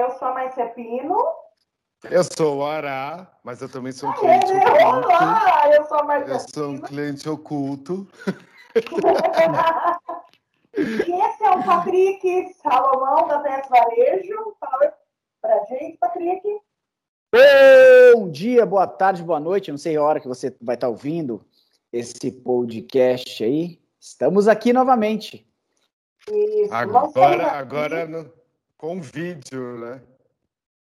eu sou a Marcia Pino. Eu sou o Ará, mas eu também sou um Ah, cliente é, oculto. Olá, eu sou a Marcia Eu sou um cliente oculto. e esse é o Patrick Salomão, da TS Varejo. Fala pra gente, Patrick. Bom dia, boa tarde, boa noite. Não sei a hora que você vai estar ouvindo esse podcast aí. Estamos aqui novamente. Isso. Agora, agora no- com vídeo, né?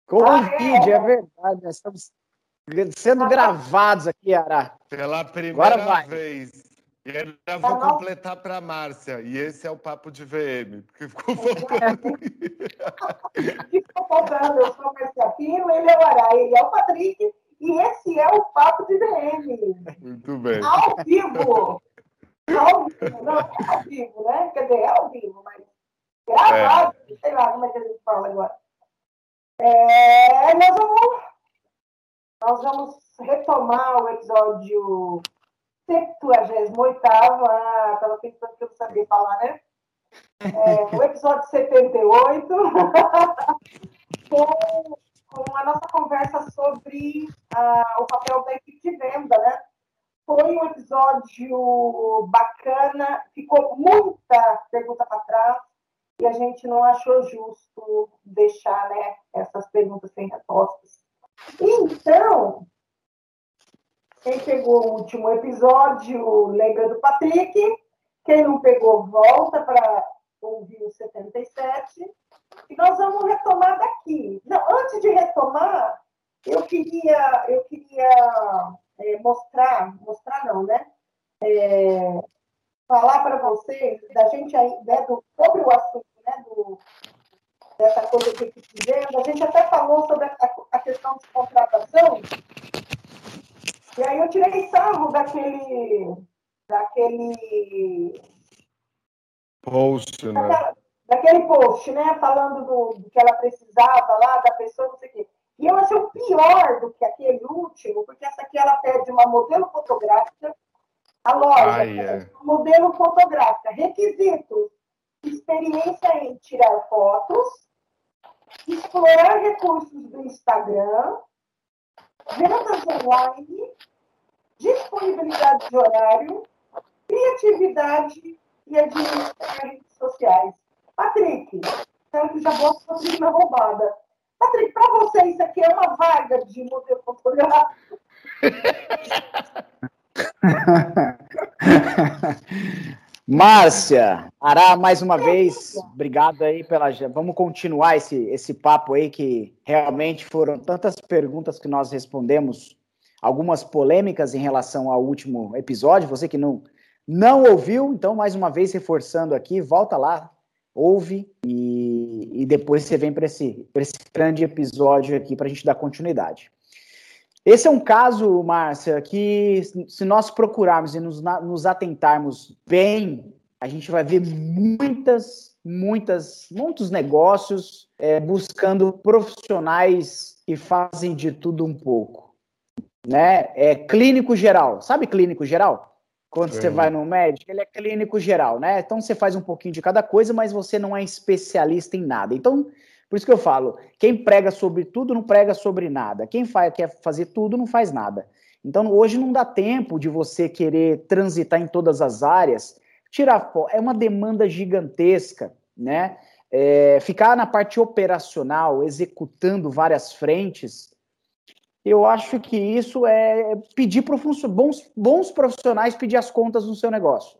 Com Ah, o é? vídeo, é verdade. Nós estamos sendo gravados aqui, Ará. Pela primeira Agora vai. vez. E ainda vou completar para Márcia. E esse é o papo de VM, porque ficou faltando. Ficou faltando, eu sou a Marcia Pino, ele é o Ará, ele é o Patrick. E esse é o Papo de VM. Muito bem. Ao vivo. Ao vivo, não é ao vivo, né? Quer dizer, é ao vivo, mas gravado, sei lá como é que a gente fala agora. É, nós, vamos, nós vamos retomar o episódio 78. Ah, estava pensando que eu sabia falar, né? É, o episódio 78, com, com a nossa conversa sobre ah, o papel da equipe de venda, né? Foi um episódio bacana, ficou muita pergunta para trás e a gente não achou justo deixar né, essas perguntas sem respostas. Então, quem pegou o último episódio lembra do Patrick, quem não pegou, volta para ouvir o 77. E nós vamos retomar daqui. Não, antes de retomar, eu queria, eu queria é, mostrar, mostrar não, né? É, falar para vocês da gente aí, né, do, sobre o assunto, né, do, dessa coisa que fizemos. A gente até falou sobre a, a questão de contratação. E aí eu tirei sarro daquele, daquele Post, né? daquela- daquele post, né? Falando do, do que ela precisava lá, da pessoa, não sei o quê. E eu achei o pior do que aquele último, porque essa aqui ela pede uma modelo fotográfica, a loja Ai, pede é. modelo fotográfica, requisitos, experiência em tirar fotos, explorar recursos do Instagram, vendas online, disponibilidade de horário, criatividade e administrar redes sociais. Patrick, então que já gosto da prima roubada. Patrick, para você isso aqui é uma vaga de modelo fotográfico? Márcia, Ará, mais uma vez, obrigado aí pela. Vamos continuar esse, esse papo aí, que realmente foram tantas perguntas que nós respondemos, algumas polêmicas em relação ao último episódio. Você que não, não ouviu, então, mais uma vez, reforçando aqui, volta lá, ouve e, e depois você vem para esse, esse grande episódio aqui para a gente dar continuidade. Esse é um caso, Márcia, que se nós procurarmos e nos, nos atentarmos bem, a gente vai ver muitas, muitas, muitos negócios é, buscando profissionais que fazem de tudo um pouco. Né? É clínico geral. Sabe clínico geral? Quando você Uhum. vai no médico, ele é clínico geral, né? Então você faz um pouquinho de cada coisa, mas você não é especialista em nada. Então, por isso que eu falo, quem prega sobre tudo não prega sobre nada. Quem faz, quer fazer tudo não faz nada. Então hoje não dá tempo de você querer transitar em todas as áreas. Tirar é uma demanda gigantesca, né? É, ficar na parte operacional, executando várias frentes, eu acho que isso é pedir para bons, bons profissionais pedir as contas no seu negócio.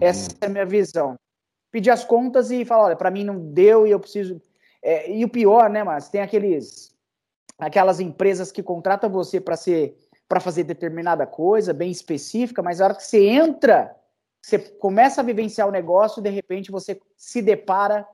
Essa é a minha visão. Pedir as contas e falar, olha, para mim não deu e eu preciso. É, e o pior, né, mas tem aqueles, aquelas empresas que contratam você para ser, para fazer determinada coisa bem específica, mas a hora que você entra, você começa a vivenciar o negócio, de repente você se depara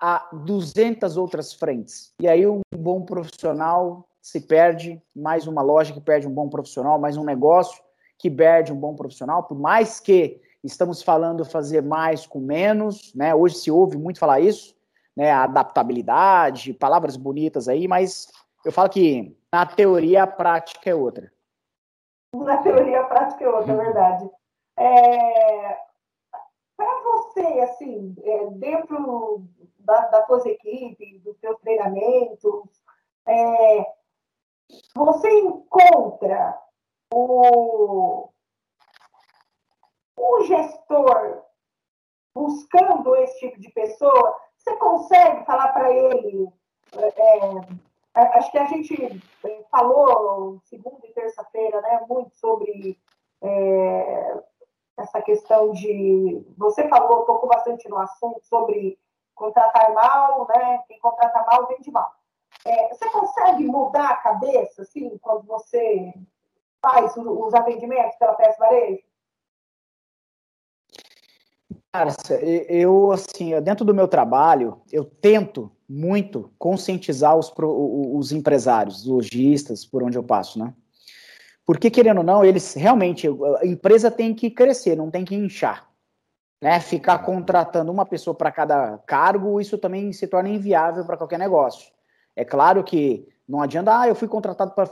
a 200 outras frentes. E aí um bom profissional se perde, mais uma loja que perde um bom profissional, mais um negócio que perde um bom profissional, por mais que estamos falando fazer mais com menos, né? Hoje se ouve muito falar isso, né? Adaptabilidade, palavras bonitas aí, mas eu falo que na teoria a prática é outra. Na teoria, a prática é outra, é verdade. É, Para você, assim, é, dentro da, da tua equipe, do nos seus treinamentos, é, você encontra o, o gestor buscando esse tipo de pessoa, você consegue falar para ele. É, é, acho que a gente falou segunda e terça-feira, né, muito sobre é, essa questão de. Você falou, tocou bastante no assunto sobre contratar mal, né? Quem contrata mal vende mal. É, você consegue mudar a cabeça, assim, quando você faz os atendimentos pela peça varejo? Márcia, eu, assim, dentro do meu trabalho, eu tento muito conscientizar os, os empresários, os lojistas, por onde eu passo, né? Porque, querendo ou não, eles realmente, a empresa tem que crescer, não tem que inchar. Né? Ficar contratando uma pessoa para cada cargo, isso também se torna inviável para qualquer negócio. É claro que não adianta, ah, eu fui contratado para.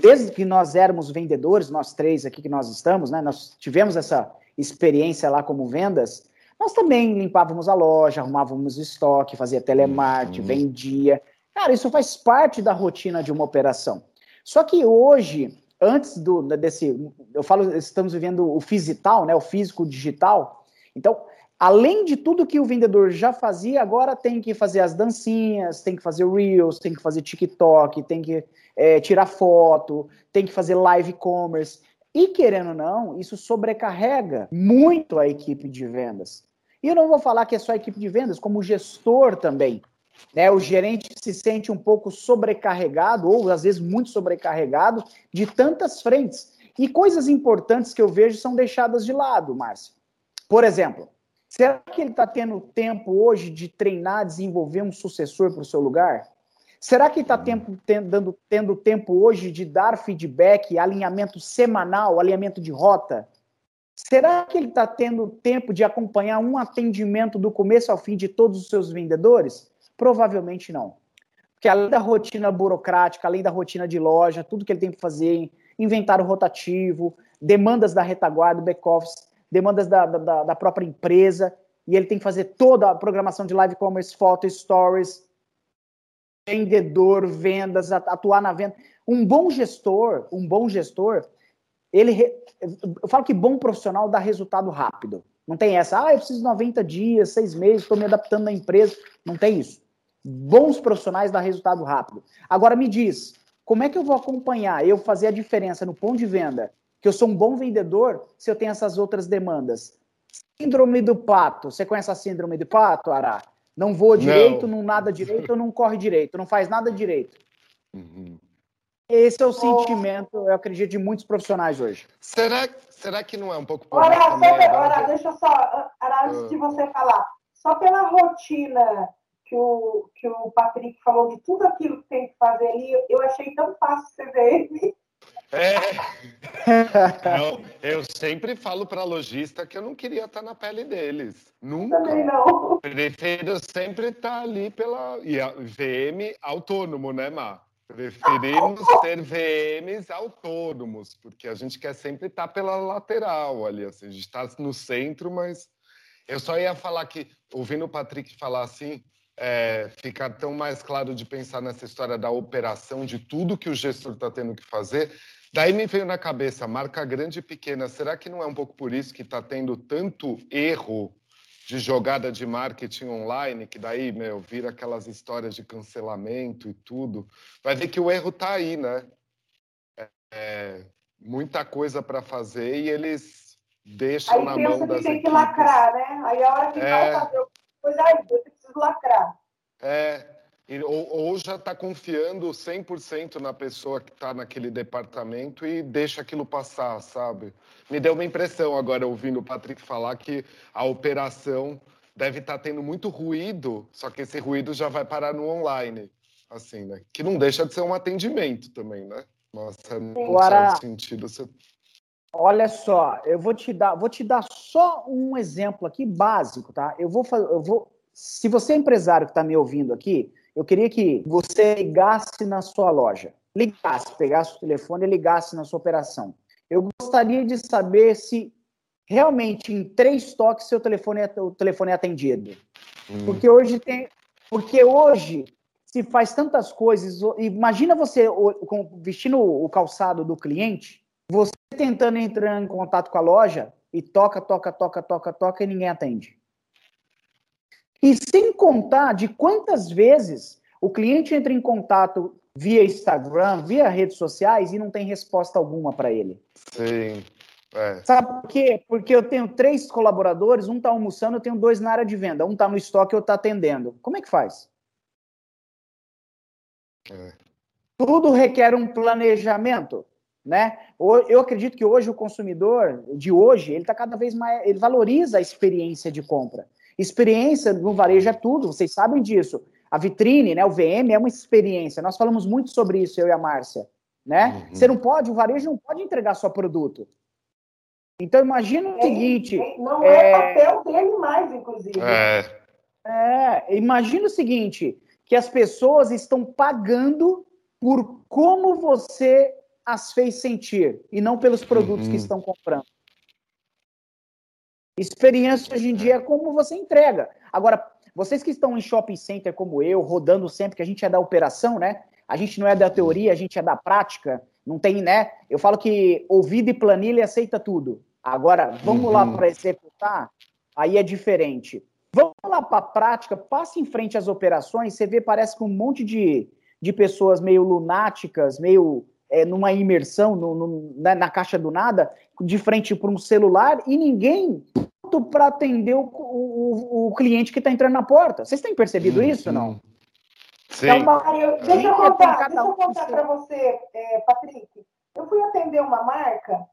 Desde que nós éramos vendedores, nós três aqui que nós estamos, né? Nós tivemos essa experiência lá como vendas, nós também limpávamos a loja, arrumávamos estoque, fazia telemarketing, uhum. vendia. Cara, isso faz parte da rotina de uma operação. Só que hoje, antes do desse, eu falo, estamos vivendo o fisital, né, o físico digital. Então, além de tudo que o vendedor já fazia, agora tem que fazer as dancinhas, tem que fazer reels, tem que fazer TikTok, tem que é, tirar foto, tem que fazer live commerce. E querendo ou não, isso sobrecarrega muito a equipe de vendas. E eu não vou falar que é só a equipe de vendas, como gestor também. Né? O gerente se sente um pouco sobrecarregado, ou às vezes muito sobrecarregado, de tantas frentes. E coisas importantes que eu vejo são deixadas de lado, Márcio. Por exemplo, será que ele está tendo tempo hoje de treinar, desenvolver um sucessor para o seu lugar? Será que está tendo, tendo, tempo hoje de dar feedback, alinhamento semanal, alinhamento de rota? Será que ele está tendo tempo de acompanhar um atendimento do começo ao fim de todos os seus vendedores? Provavelmente não. Porque além da rotina burocrática, além da rotina de loja, tudo que ele tem que fazer, inventário rotativo, demandas da retaguarda, back-office, demandas da, da, da própria empresa, e ele tem que fazer toda a programação de live commerce, foto, stories, vendedor, vendas, atuar na venda. Um bom gestor, um bom gestor, ele eu falo que bom profissional dá resultado rápido. Não tem essa, ah, eu preciso de 90 dias, seis meses, estou me adaptando na empresa. Não tem isso. Bons profissionais dá resultado rápido. Agora me diz, como é que eu vou acompanhar, eu fazer a diferença no ponto de venda, que eu sou um bom vendedor, se eu tenho essas outras demandas? Síndrome do pato. Você conhece a síndrome do pato, Ará? Não voa direito, não, não nada direito, não corre direito, não faz nada direito. Uhum. Esse é o sentimento, eu acredito, de muitos profissionais hoje. Será, será que não é um pouco por deixa eu só, antes de você falar, só pela rotina que o, que o Patrick falou de tudo aquilo que tem que fazer ali, eu achei tão fácil você ver ele. É. eu, eu, sempre falo para lojista que eu não queria estar na pele deles. Nunca. Também não. Prefiro sempre estar ali pela. E a VM autônomo, né, Mar? Preferimos ter VMs autônomos, porque a gente quer sempre estar pela lateral ali, assim, a gente está no centro, mas eu só ia falar que, ouvindo o Patrick falar assim, é, fica tão mais claro de pensar nessa história da operação, de tudo que o gestor está tendo que fazer. Daí me veio na cabeça, marca grande e pequena, será que não é um pouco por isso que está tendo tanto erro de jogada de marketing online, que daí, meu, vira aquelas histórias de cancelamento e tudo, vai ver que o erro está aí, né? É, é, muita coisa para fazer e eles deixam aí na mão das que tem equipes. que lacrar, né? Aí a hora que é... vai fazer coisa aí, eu lacrar. É, ou, ou já está confiando 100% na pessoa que está naquele departamento e deixa aquilo passar, sabe? Me deu uma impressão agora, ouvindo o Patrick falar, que a operação deve estar tá tendo muito ruído, só que esse ruído já vai parar no online, assim, né? Que não deixa de ser um atendimento também, né? Nossa, não faz sentido. Você... Olha só, eu vou te dar, vou te dar só um exemplo aqui básico, tá? Eu vou, eu vou, se você é empresário que está me ouvindo aqui, eu queria que você ligasse na sua loja, ligasse, pegasse o telefone e ligasse na sua operação. Eu gostaria de saber se realmente em três toques seu telefone é, o telefone é atendido. Hum. Porque hoje tem, porque hoje se faz tantas coisas, imagina você vestindo o calçado do cliente, você tentando entrar em contato com a loja e toca, toca, toca, toca, toca e ninguém atende. E sem contar de quantas vezes o cliente entra em contato via Instagram, via redes sociais e não tem resposta alguma para ele. Sim. É. Sabe por quê? Porque eu tenho três colaboradores, um está almoçando, eu tenho dois na área de venda, um está no estoque, outro está atendendo. Como é que faz? É. Tudo requer um planejamento, né? Eu acredito que hoje o consumidor de hoje ele está cada vez mais, ele valoriza a experiência de compra. Experiência no varejo é tudo, vocês sabem disso. A vitrine, né, o VM é uma experiência. Nós falamos muito sobre isso eu e a Márcia, né? Uhum. Você não pode, o varejo não pode entregar só produto. Então imagina o seguinte. Não é, é papel dele mais, inclusive. É. é. Imagina o seguinte: que as pessoas estão pagando por como você as fez sentir e não pelos produtos uhum. que estão comprando. Experiência hoje em dia é como você entrega. Agora, vocês que estão em shopping center como eu, rodando sempre, que a gente é da operação, né? A gente não é da teoria, a gente é da prática. Não tem, né? Eu falo que ouvido e planilha aceita tudo. Agora, vamos uhum. lá para executar, aí é diferente. Vamos lá para a prática, passe em frente às operações, você vê, parece que um monte de, de pessoas meio lunáticas, meio é, numa imersão no, no, na, na, caixa do nada, de frente para um celular, e ninguém para atender o, o, o, cliente que está entrando na porta. Vocês têm percebido uhum. isso, não? Sim. Então, Mário, deixa eu contar, deixa eu contar para você, é, Patrick. Eu fui atender uma marca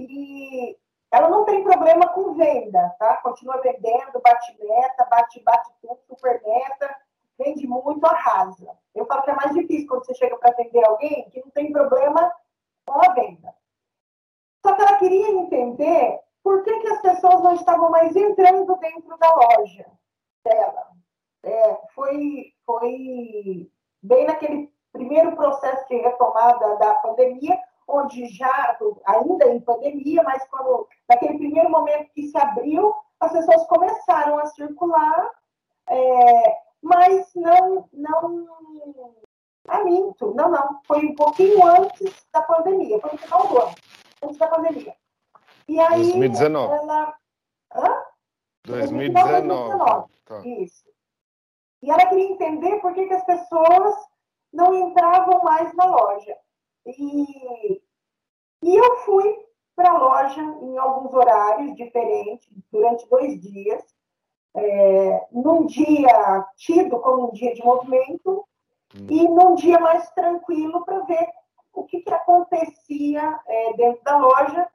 e ela não tem problema com venda, tá? Continua vendendo, bate meta, bate, bate tudo, super meta, vende muito, arrasa. Eu falo que é mais difícil quando você chega para atender alguém que não tem problema com a venda. Só que ela queria entender por que, que as pessoas não estavam mais entrando dentro da loja dela. É, foi, foi bem naquele primeiro processo de retomada da pandemia, onde já, ainda em pandemia, mas quando, naquele primeiro momento que se abriu, as pessoas começaram a circular, é, mas não, não, ah, minto, não, não, foi um pouquinho antes da pandemia, foi no final do ano, antes da pandemia. E aí, 2019. Ela, hã? 2019. 2019. Tá. Isso. E ela queria entender por que, que as pessoas não entravam mais na loja. E, e eu fui para a loja em alguns horários diferentes, durante dois dias. É, num dia tido como um dia de movimento hum. e num dia mais tranquilo para ver o que, que acontecia é, dentro da loja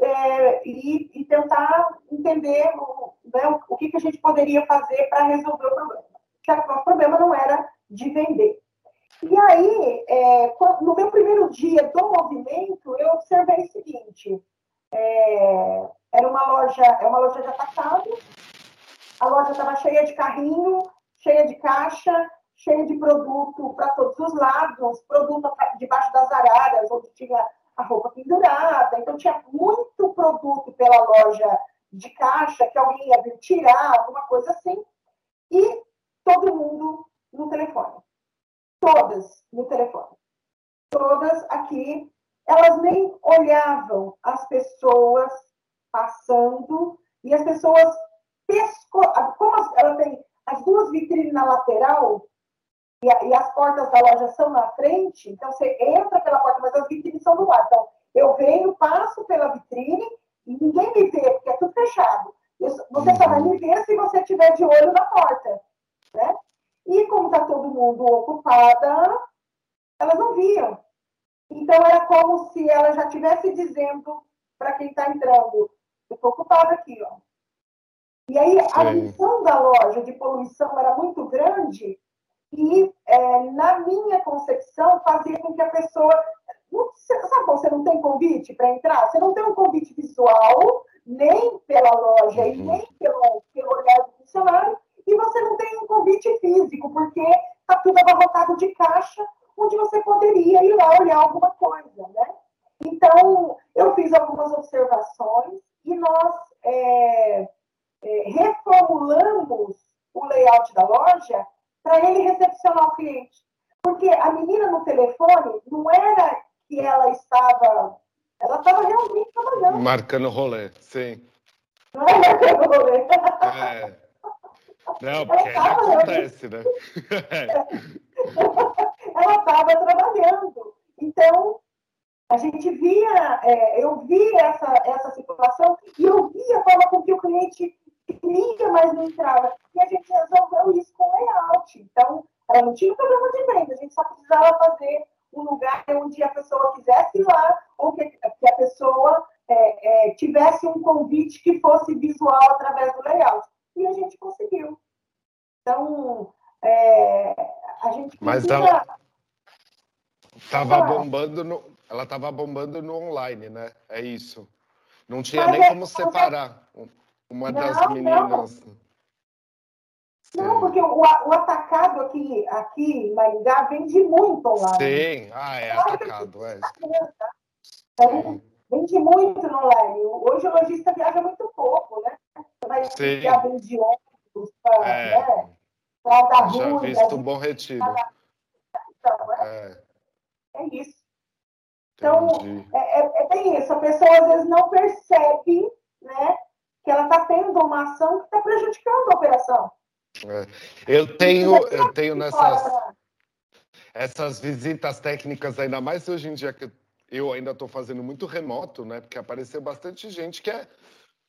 é, e, e, tentar entender o, né, o, que, que a gente poderia fazer para resolver o problema. Já que o problema não era de vender. E aí, é, no meu primeiro dia do movimento, eu observei o seguinte: é, era uma loja, é uma loja de atacado, a loja estava cheia de carrinho, cheia de caixa, cheia de produto para todos os lados, produto debaixo das araras, onde tinha a roupa pendurada. Então, tinha muito produto pela loja de caixa que alguém ia vir tirar, alguma coisa assim. E todo mundo no telefone todas no telefone. Todas aqui, elas nem olhavam as pessoas passando e as pessoas como ela tem as duas vitrines na lateral e, a, e, as portas da loja são na frente, então você entra pela porta, mas as vitrines são do lado. Então, eu venho, passo pela vitrine e ninguém me vê, porque é tudo fechado. Você só vai me ver se você estiver de olho na porta, né? E como está todo mundo ocupada, elas não viam. Então era como se ela já estivesse dizendo para quem está entrando, eu estou ocupada aqui, ó. E aí a missão da loja de poluição era muito grande e, é, na minha concepção, fazia com que a pessoa. Não, sabe quando você não tem convite para entrar? Você não tem um convite visual, nem pela loja e uhum. nem pelo, pelo olhar do funcionário, e você não tem um convite físico, porque está tudo abarrotado de caixa, onde você poderia ir lá olhar alguma coisa, né? Então, eu fiz algumas observações e nós é, é, reformulamos o layout da loja para ele recepcionar o cliente. Porque a menina no telefone não era que ela estava. Ela estava realmente trabalhando. Marcando rolê, sim. Não é marcando rolê. É. Não, porque acontece, né? ela estava trabalhando. Então, a gente via, é, eu vi essa, essa situação e eu via a forma com que o cliente queria, mas não entrava. E a gente resolveu isso com layout. Então, ela não tinha problema de venda, a gente só precisava fazer um lugar onde a pessoa quisesse ir lá, ou que, que a pessoa é, é, tivesse um convite que fosse visual através do layout. E a gente conseguiu. Então, é, a gente Mas ela estava bombando no, ela estava bombando no online, né? É isso. Não tinha Mas nem é, como separar uma não, das meninas. Não. Porque o, o, atacado aqui, aqui em Maringá vende muito online. Sim, ah, é atacado, é. é. Vende muito no online. Hoje o lojista viaja muito pouco, né? Você vai Sim. viajar de ônibus para é. né? dar Já ruim. visto um bom retiro. Então, é, é. é isso. Então, é, é, é bem isso. A pessoa às vezes não percebe né, que ela está tendo uma ação que está prejudicando a operação. É. Eu tenho, eu tenho nessas essas visitas técnicas, ainda mais hoje em dia que eu ainda estou fazendo muito remoto, né? Porque apareceu bastante gente que é.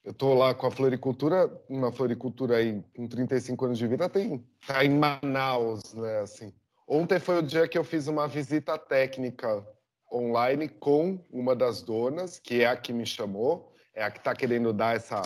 Eu estou lá com a floricultura, uma floricultura aí com 35 anos de vida, tem tá em Manaus, né? Assim. Ontem foi o dia que eu fiz uma visita técnica online com uma das donas, que é a que me chamou, é a que está querendo dar essa,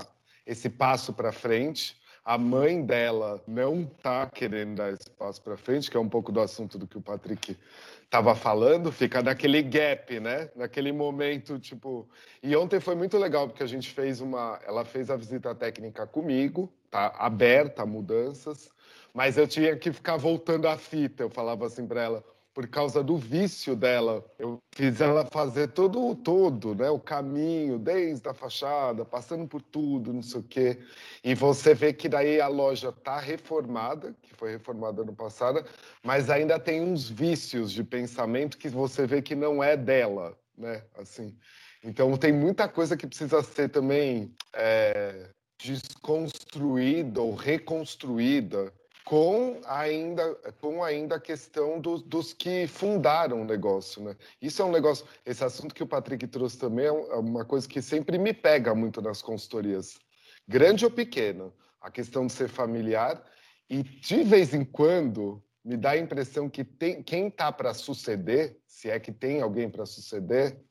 esse passo para frente. A mãe dela não está querendo dar esse passo para frente, que é um pouco do assunto do que o Patrick estava falando, fica naquele gap, né? Naquele momento, tipo. E ontem foi muito legal, porque a gente fez uma. Ela fez a visita técnica comigo, tá aberta a mudanças, mas eu tinha que ficar voltando a fita. Eu falava assim para ela: por causa do vício dela. Eu fiz ela fazer todo o todo, né? O caminho, desde a fachada, passando por tudo, não sei o quê. E você vê que daí a loja está reformada, que foi reformada no passado, mas ainda tem uns vícios de pensamento que você vê que não é dela, né? Assim. Então tem muita coisa que precisa ser também é, desconstruída ou reconstruída com ainda, com ainda a questão do, dos que fundaram o negócio. Né? Isso é um negócio, esse assunto que o Patrick trouxe também é, é uma coisa que sempre me pega muito nas consultorias, grande ou pequena, a questão de ser familiar, e de vez em quando me dá a impressão que tem, quem está para suceder, se é que tem alguém para suceder,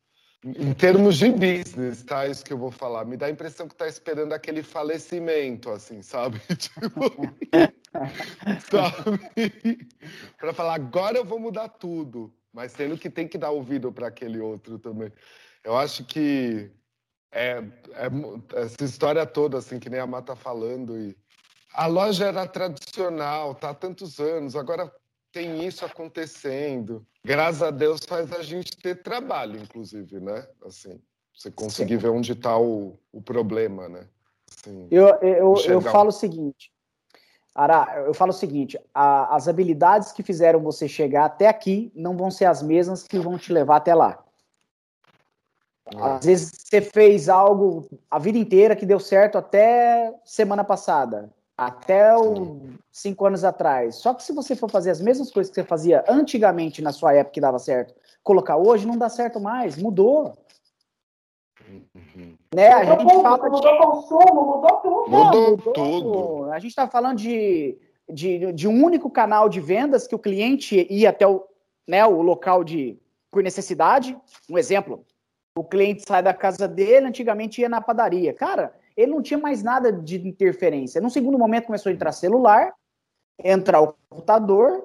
em termos de business, tá? Isso que eu vou falar. Me dá a impressão que está esperando aquele falecimento, assim, sabe? Tipo, sabe? para falar, agora eu vou mudar tudo. Mas tendo que tem que dar ouvido para aquele outro também. Eu acho que é, é, essa história toda, assim, que nem a Mata tá falando. E a loja era tradicional, tá há tantos anos, agora tem isso acontecendo. Graças a Deus faz a gente ter trabalho, inclusive, né? Assim, você conseguir Sim. ver onde está o, o problema, né? Assim, eu, eu, eu falo o seguinte, Ara, eu falo o seguinte: a, as habilidades que fizeram você chegar até aqui não vão ser as mesmas que vão te levar até lá. É. Às vezes você fez algo a vida inteira que deu certo até semana passada até o, cinco anos atrás. Só que se você for fazer as mesmas coisas que você fazia antigamente na sua época que dava certo, colocar hoje não dá certo mais, mudou. Uhum. Né? A gente tudo, fala mudou de... consumo, mudou tudo. Mudou, mudou tudo. A gente está falando de, de, de um único canal de vendas que o cliente ia até o, né, o local de por necessidade. Um exemplo, o cliente sai da casa dele, antigamente ia na padaria. Cara, ele não tinha mais nada de interferência. No segundo momento começou a entrar celular, entrar o computador,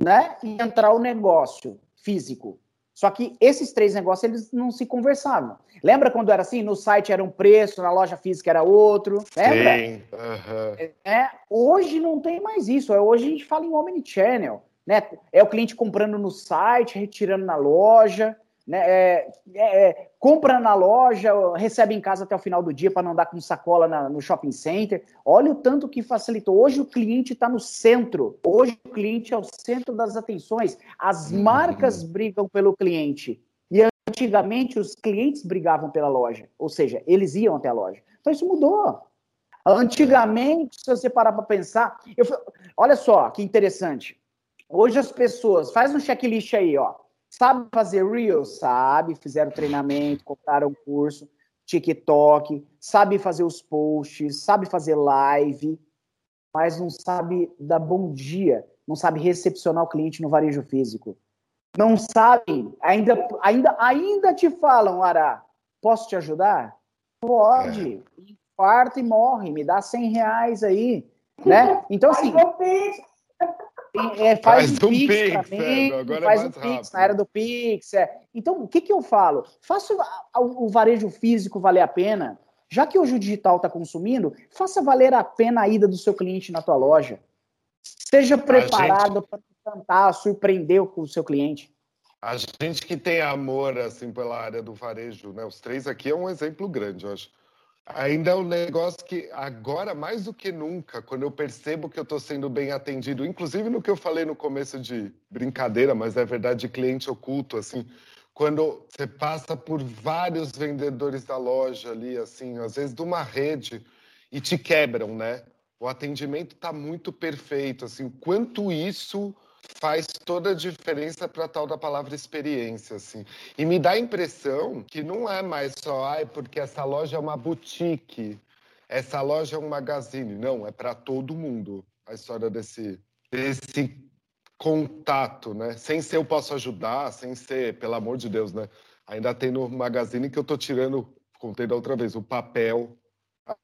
né, e entrar o negócio físico. Só que esses três negócios eles não se conversavam. Lembra quando era assim? No site era um preço, na loja física era outro. Lembra? Sim. Uhum. É, hoje não tem mais isso. É, hoje a gente fala em omnichannel. Né? É o cliente comprando no site, retirando na loja. Né, é, é, é, compra na loja, recebe em casa até o final do dia para não andar com sacola na, no shopping center. Olha o tanto que facilitou. Hoje o cliente está no centro. Hoje o cliente é o centro das atenções. As uhum. marcas brigam pelo cliente. E antigamente os clientes brigavam pela loja. Ou seja, eles iam até a loja. Então isso mudou. Antigamente, se você parar para pensar, eu, olha só que interessante. Hoje as pessoas, faz um checklist aí, ó. Sabe fazer Reels? Sabe, fizeram treinamento, compraram curso, TikTok, sabe fazer os posts, sabe fazer live, mas não sabe dar bom dia, não sabe recepcionar o cliente no varejo físico. Não sabe, ainda, ainda, ainda te falam, Ara, posso te ajudar? Pode. É. Infarta e morre, me dá 100 reais aí, né? Então, assim... É, faz, faz um Pix, Pix mim, é, agora faz é um Pix na era do Pix. É. Então, o que, que eu falo? Faça o, o varejo físico valer a pena. Já que hoje o digital está consumindo, faça valer a pena a ida do seu cliente na tua loja. Seja preparado gente... para cantar, surpreender o seu cliente. A gente que tem amor assim pela área do varejo, né? Os três aqui é um exemplo grande, eu acho. Ainda é um negócio que agora, mais do que nunca, quando eu percebo que eu estou sendo bem atendido, inclusive no que eu falei no começo de brincadeira, mas é verdade, de cliente oculto, assim, quando você passa por vários vendedores da loja ali, assim, às vezes de uma rede, e te quebram, né? O atendimento está muito perfeito, assim, quanto isso faz toda a diferença para tal da palavra experiência, assim. E me dá a impressão que não é mais só, ai, porque essa loja é uma boutique, essa loja é um magazine. Não, é para todo mundo a história desse, desse contato, né? Sem ser eu posso ajudar, sem ser, pelo amor de Deus, né? Ainda tem no magazine que eu tô tirando, contei da outra vez, o papel.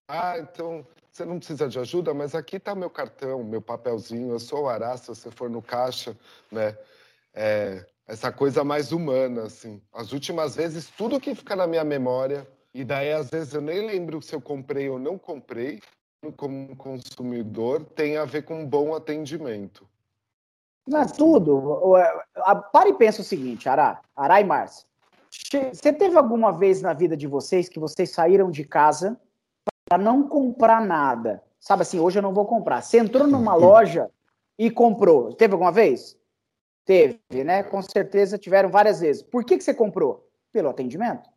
Ah, então você não precisa de ajuda, mas aqui está meu cartão, meu papelzinho, eu sou o Ará, se você for no caixa, né? É, essa coisa mais humana, assim. As últimas vezes, tudo que fica na minha memória, e daí às vezes eu nem lembro se eu comprei ou não comprei, como consumidor, tem a ver com um bom atendimento. Não é tudo. Para e pensa o seguinte, Ará, Ará e Márcia. Você teve alguma vez na vida de vocês que vocês saíram de casa para não comprar nada. Sabe assim, hoje eu não vou comprar. Você entrou numa loja e comprou. Teve alguma vez? Teve, né? Com certeza tiveram várias vezes. Por que, que você comprou? Pelo atendimento.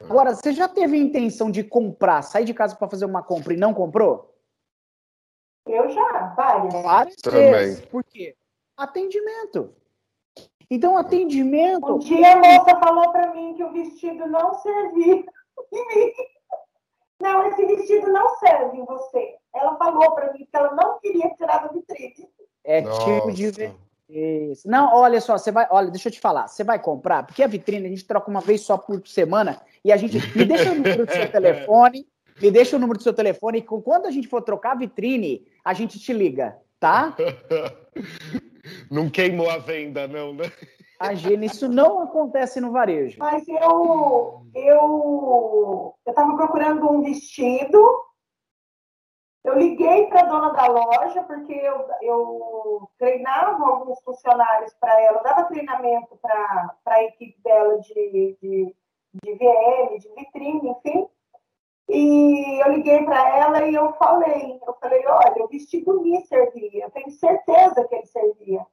Agora, você já teve intenção de comprar, sair de casa para fazer uma compra e não comprou? Eu já, várias. Várias Também. vezes. Por quê? Atendimento. Então, atendimento. Um dia a moça falou para mim que o vestido não servia em mim. Não, esse vestido não serve em você. Ela falou para mim que ela não queria tirar da vitrine. É Nossa. tipo de isso. Não, olha só, você vai, olha, deixa eu te falar, você vai comprar, porque a vitrine a gente troca uma vez só por semana e a gente me deixa o número do seu telefone, me deixa o número do seu telefone e quando a gente for trocar a vitrine, a gente te liga, tá? Não queimou a venda, não, né? Imagina, isso não acontece no varejo. Mas eu eu estava procurando um vestido. Eu liguei para a dona da loja, porque eu, eu treinava alguns funcionários para ela, eu dava treinamento para a equipe dela de, de, de VM, de vitrine, enfim. E eu liguei para ela e eu falei, eu falei, olha, o vestido me servia, eu tenho certeza que ele servia.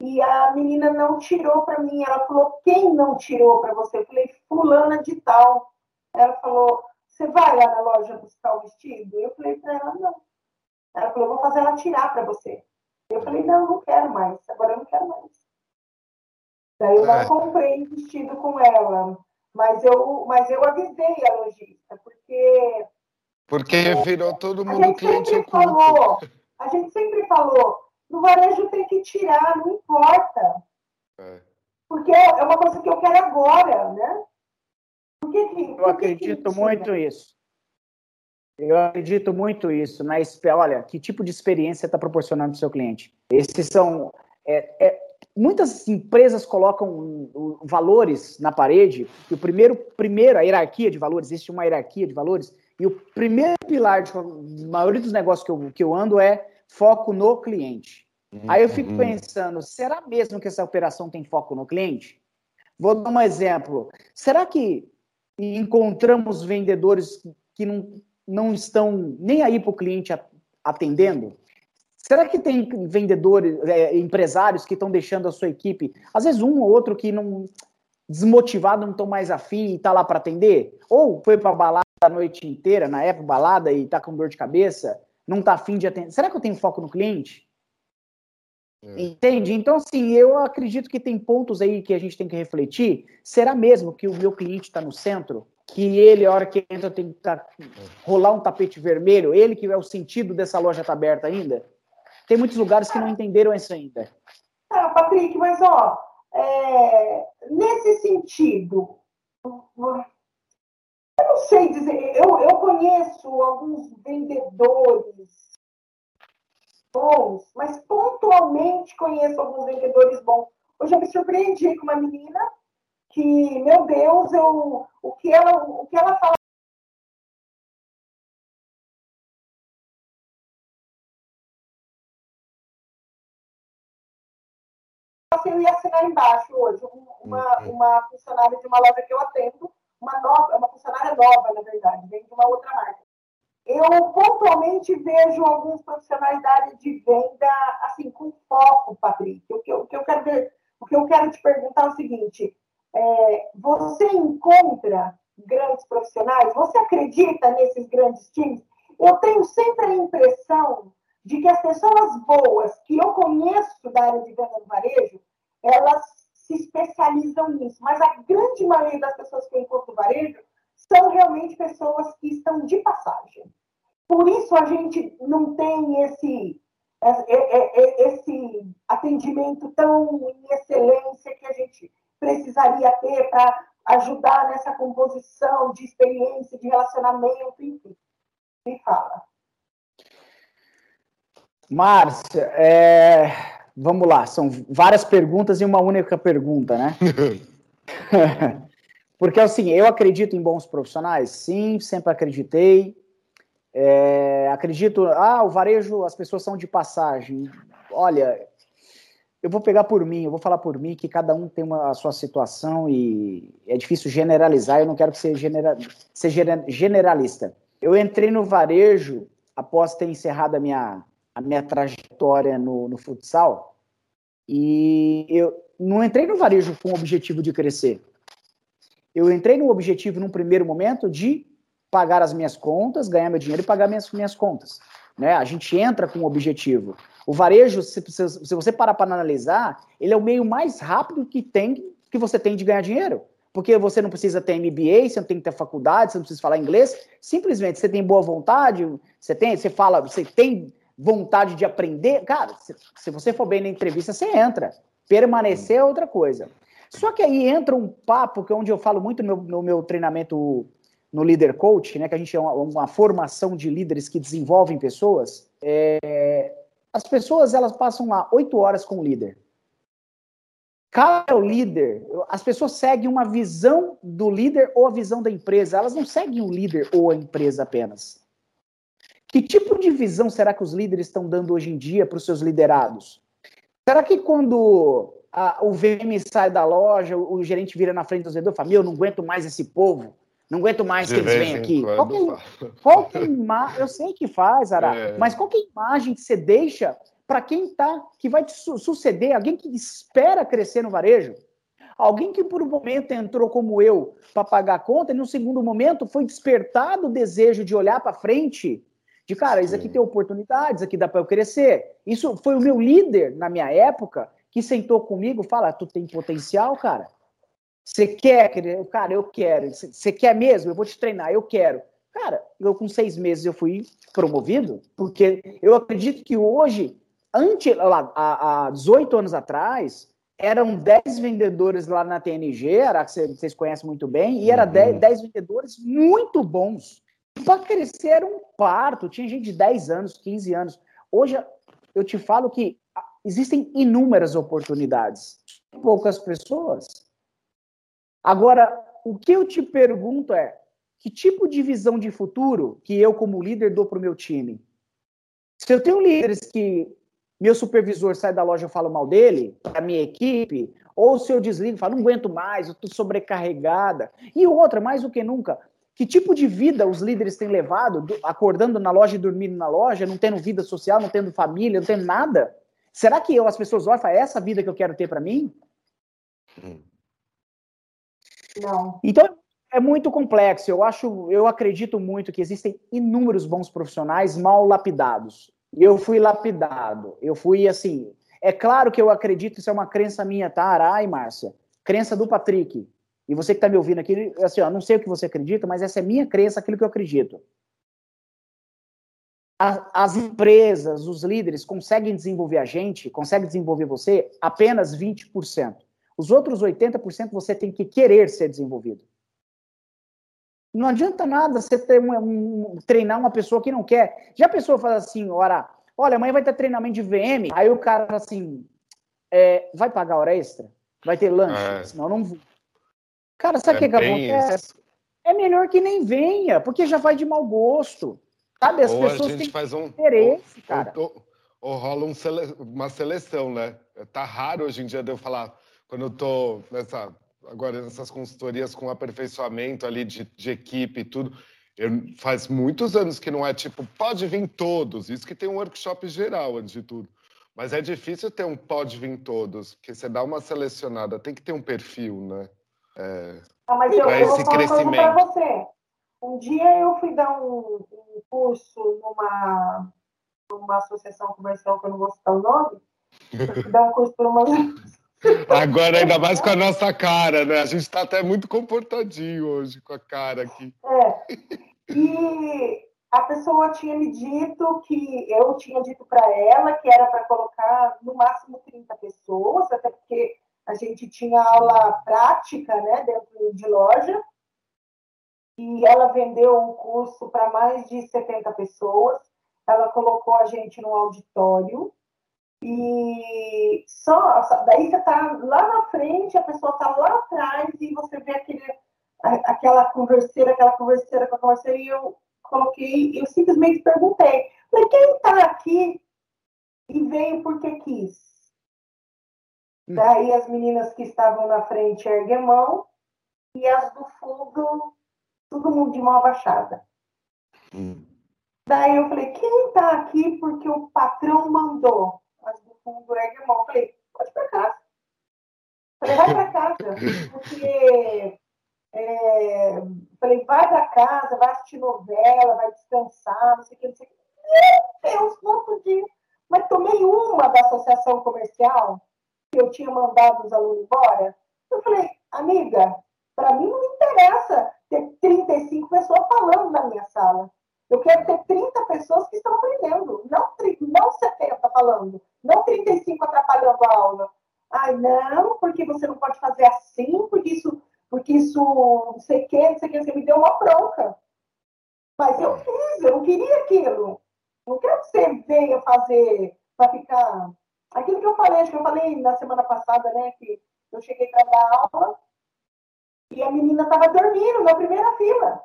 E a menina não tirou para mim. Ela falou: quem não tirou para você? Eu falei: Fulana de Tal. Ela falou: você vai lá na loja buscar o vestido? Eu falei para ela: não. Ela falou: vou fazer ela tirar para você. Eu falei: não, não quero mais. Agora eu não quero mais. Daí eu não é. comprei vestido com ela. Mas eu, mas eu avisei a lojista, porque. Porque virou todo mundo cliente falou, A gente sempre falou no varejo tem que tirar, não importa. É. Porque é uma coisa que eu quero agora, né? Por que que, eu acredito que muito isso. Eu acredito muito isso. Na, olha, que tipo de experiência está proporcionando para o seu cliente? Esses são. É, é, muitas empresas colocam valores na parede, e o primeiro, primeiro, a hierarquia de valores, existe uma hierarquia de valores, e o primeiro pilar de, maioria dos negócios que eu, que eu ando é foco no cliente. Uhum. Aí eu fico pensando, será mesmo que essa operação tem foco no cliente? Vou dar um exemplo. Será que encontramos vendedores que não, não estão nem aí para o cliente atendendo? Será que tem vendedores, é, empresários que estão deixando a sua equipe, às vezes um ou outro que não desmotivado, não estão mais afim e está lá para atender? Ou foi para balada a noite inteira, na época balada e está com dor de cabeça, não está afim de atender? Será que eu tenho foco no cliente? É. Entende? Então, assim, eu acredito que tem pontos aí que a gente tem que refletir. Será mesmo que o meu cliente está no centro? Que ele, a hora que entra, tem que tá, rolar um tapete vermelho? Ele que é o sentido dessa loja estar tá aberta ainda? Tem muitos lugares que não entenderam isso ainda. Ah, Patrick, mas ó, é, nesse sentido, eu não sei dizer, eu, eu conheço alguns vendedores bons, mas pontualmente conheço alguns vendedores bons. Hoje eu me surpreendi com uma menina que, meu Deus, eu, o, que ela, o que ela fala eu ia assinar embaixo hoje, uma, uhum. uma funcionária de uma loja que eu atendo, uma nova, uma funcionária nova, na verdade, vem de uma outra marca eu pontualmente vejo alguns profissionais da área de venda assim com foco, Patrick. O que eu, o que eu quero ver, o que eu quero te perguntar é o seguinte: é, você encontra grandes profissionais? Você acredita nesses grandes times? Eu tenho sempre a impressão de que as pessoas boas que eu conheço da área de venda do varejo, elas se especializam nisso. Mas a grande maioria das pessoas que eu encontro no varejo são realmente pessoas que estão de passagem. Por isso a gente não tem esse, esse atendimento tão em excelência que a gente precisaria ter para ajudar nessa composição de experiência, de relacionamento, enfim. Me fala. Márcia, é... vamos lá, são várias perguntas e uma única pergunta, né? Porque assim, eu acredito em bons profissionais? Sim, sempre acreditei. É, acredito, ah, o varejo, as pessoas são de passagem. Olha, eu vou pegar por mim, eu vou falar por mim que cada um tem uma, a sua situação e é difícil generalizar, eu não quero que você genera, seja generalista. Eu entrei no varejo após ter encerrado a minha, a minha trajetória no, no futsal e eu não entrei no varejo com o objetivo de crescer. Eu entrei no objetivo, num primeiro momento, de pagar as minhas contas, ganhar meu dinheiro e pagar minhas, minhas contas. Né? A gente entra com um objetivo. O varejo, se, se, se você parar para analisar, ele é o meio mais rápido que tem que você tem de ganhar dinheiro. Porque você não precisa ter MBA, você não tem que ter faculdade, você não precisa falar inglês. Simplesmente você tem boa vontade, você tem, você fala, você tem vontade de aprender. Cara, se, se você for bem na entrevista, você entra. Permanecer é outra coisa. Só que aí entra um papo que é onde eu falo muito no meu, no meu treinamento no Leader Coach, né, que a gente é uma, uma formação de líderes que desenvolvem pessoas. É, as pessoas elas passam lá oito horas com o líder. Cada líder, as pessoas seguem uma visão do líder ou a visão da empresa. Elas não seguem o líder ou a empresa apenas. Que tipo de visão será que os líderes estão dando hoje em dia para os seus liderados? Será que quando a, o VM sai da loja, o, o, gerente vira na frente do vendedor e fala: Meu, não aguento mais esse povo, não aguento mais de que eles venham aqui. Qual que, é, qual que é imagem? Eu sei que faz, Ara, é. mas qual que é a imagem que você deixa para quem tá, que vai te su suceder, alguém que espera crescer no varejo? Alguém que por um momento entrou como eu para pagar a conta e no segundo momento foi despertado o desejo de olhar para frente, de cara, isso aqui tem oportunidades, aqui dá para eu crescer. Isso foi o meu líder na minha época que sentou comigo, fala, tu tem potencial, cara. Você quer, cara, eu quero. Você quer mesmo? Eu vou te treinar, eu quero. Cara, eu com seis meses eu fui promovido, porque eu acredito que hoje, antes, lá, há, há 18 anos atrás, eram 10 vendedores lá na TNG, era que vocês conhecem muito bem, e era 10, uhum. 10 vendedores muito bons. Para crescer era um parto, tinha gente de 10 anos, 15 anos. Hoje eu te falo que existem inúmeras oportunidades. Poucas pessoas. Agora, o que eu te pergunto é: que tipo de visão de futuro que eu, como líder, dou para o meu time? Se eu tenho líderes que meu supervisor sai da loja e eu falo mal dele, para minha equipe, Ou se eu desligo, falo, não aguento mais, eu estou sobrecarregada. E outra, mais do que nunca, que tipo de vida os líderes têm levado, acordando na loja e dormindo na loja, não tendo vida social, não tendo família, não tendo nada? Será que eu, as pessoas olham e falam, é essa vida que eu quero ter para mim? Não. Então, é muito complexo. Eu acho, eu acredito muito que existem inúmeros bons profissionais mal lapidados. Eu fui lapidado. Eu fui assim. É claro que eu acredito, isso é uma crença minha, tá? Ai, Márcia. Crença do Patrick. E você que está me ouvindo aqui, assim, ó, não sei o que você acredita, mas essa é minha crença, aquilo que eu acredito. as empresas, os líderes conseguem desenvolver a gente, conseguem desenvolver você apenas 20%. Os outros 80% você tem que querer ser desenvolvido. Não adianta nada você ter um, um, treinar uma pessoa que não quer. Já a pessoa fala assim, ora, olha, amanhã vai ter treinamento de VM. Aí o cara fala assim, é, vai pagar hora extra? Vai ter lanche? É. Senão não vou. Cara, sabe o é que, que acontece? É melhor que nem venha, porque já vai de mau gosto. Sabe, as ou pessoas têm faz um, interesse, ou, cara. Ou, ou rola um sele, uma seleção, né? Tá raro hoje em dia de eu falar, quando eu tô nessa agora nessas consultorias com aperfeiçoamento ali de, de equipe e tudo. Eu, faz muitos anos que não é tipo, pode vir todos. Isso que tem um workshop geral, antes de tudo. Mas é difícil ter um pode vir todos, porque você dá uma selecionada, tem que ter um perfil, né? É, ah, mas eu, eu esse crescimento. Para você. Um dia eu fui dar um, um, curso numa, numa associação comercial, que eu não vou citar o nome, dar um curso para uma Agora, ainda mais com a nossa cara, né? A gente está até muito comportadinho hoje com a cara aqui. É. E a pessoa tinha me dito que eu tinha dito para ela que era para colocar no máximo 30 pessoas, até porque a gente tinha aula prática, né, dentro de loja. E ela vendeu um curso para mais de 70 pessoas. Ela colocou a gente no auditório e só, daí você está lá na frente, a pessoa está lá atrás e você vê aquele, aquela converseira, aquela converseira, aquela converseira, e eu coloquei, eu simplesmente perguntei, falei, quem está aqui e veio porque quis? Hum. Daí as meninas que estavam na frente erguem mão e as do fundo, todo mundo de mão abaixada. Hum. Daí eu falei, quem está aqui porque o patrão mandou? com o Greg irmão. Falei, pode ir para casa. Falei, vai para casa, porque é, falei, vai para casa, vai assistir novela, vai descansar, não sei o que, não sei o que. Meu Deus, não podia. Mas tomei uma da associação comercial, eu tinha mandado os alunos embora. Eu falei, amiga, para mim não me interessa ter 35 pessoas falando na minha sala. Eu quero ter 30 pessoas que estão aprendendo, não, não 70 falando, não 35 atrapalhando a aula. Ai, não, porque você não pode fazer assim, porque isso, porque isso não sei o que, não sei o que, você me deu uma bronca. Mas eu fiz, eu não queria aquilo. Não quero que você venha fazer para ficar. Aquilo que eu falei, acho que eu falei na semana passada, né? Que eu cheguei para dar aula e a menina estava dormindo na primeira fila.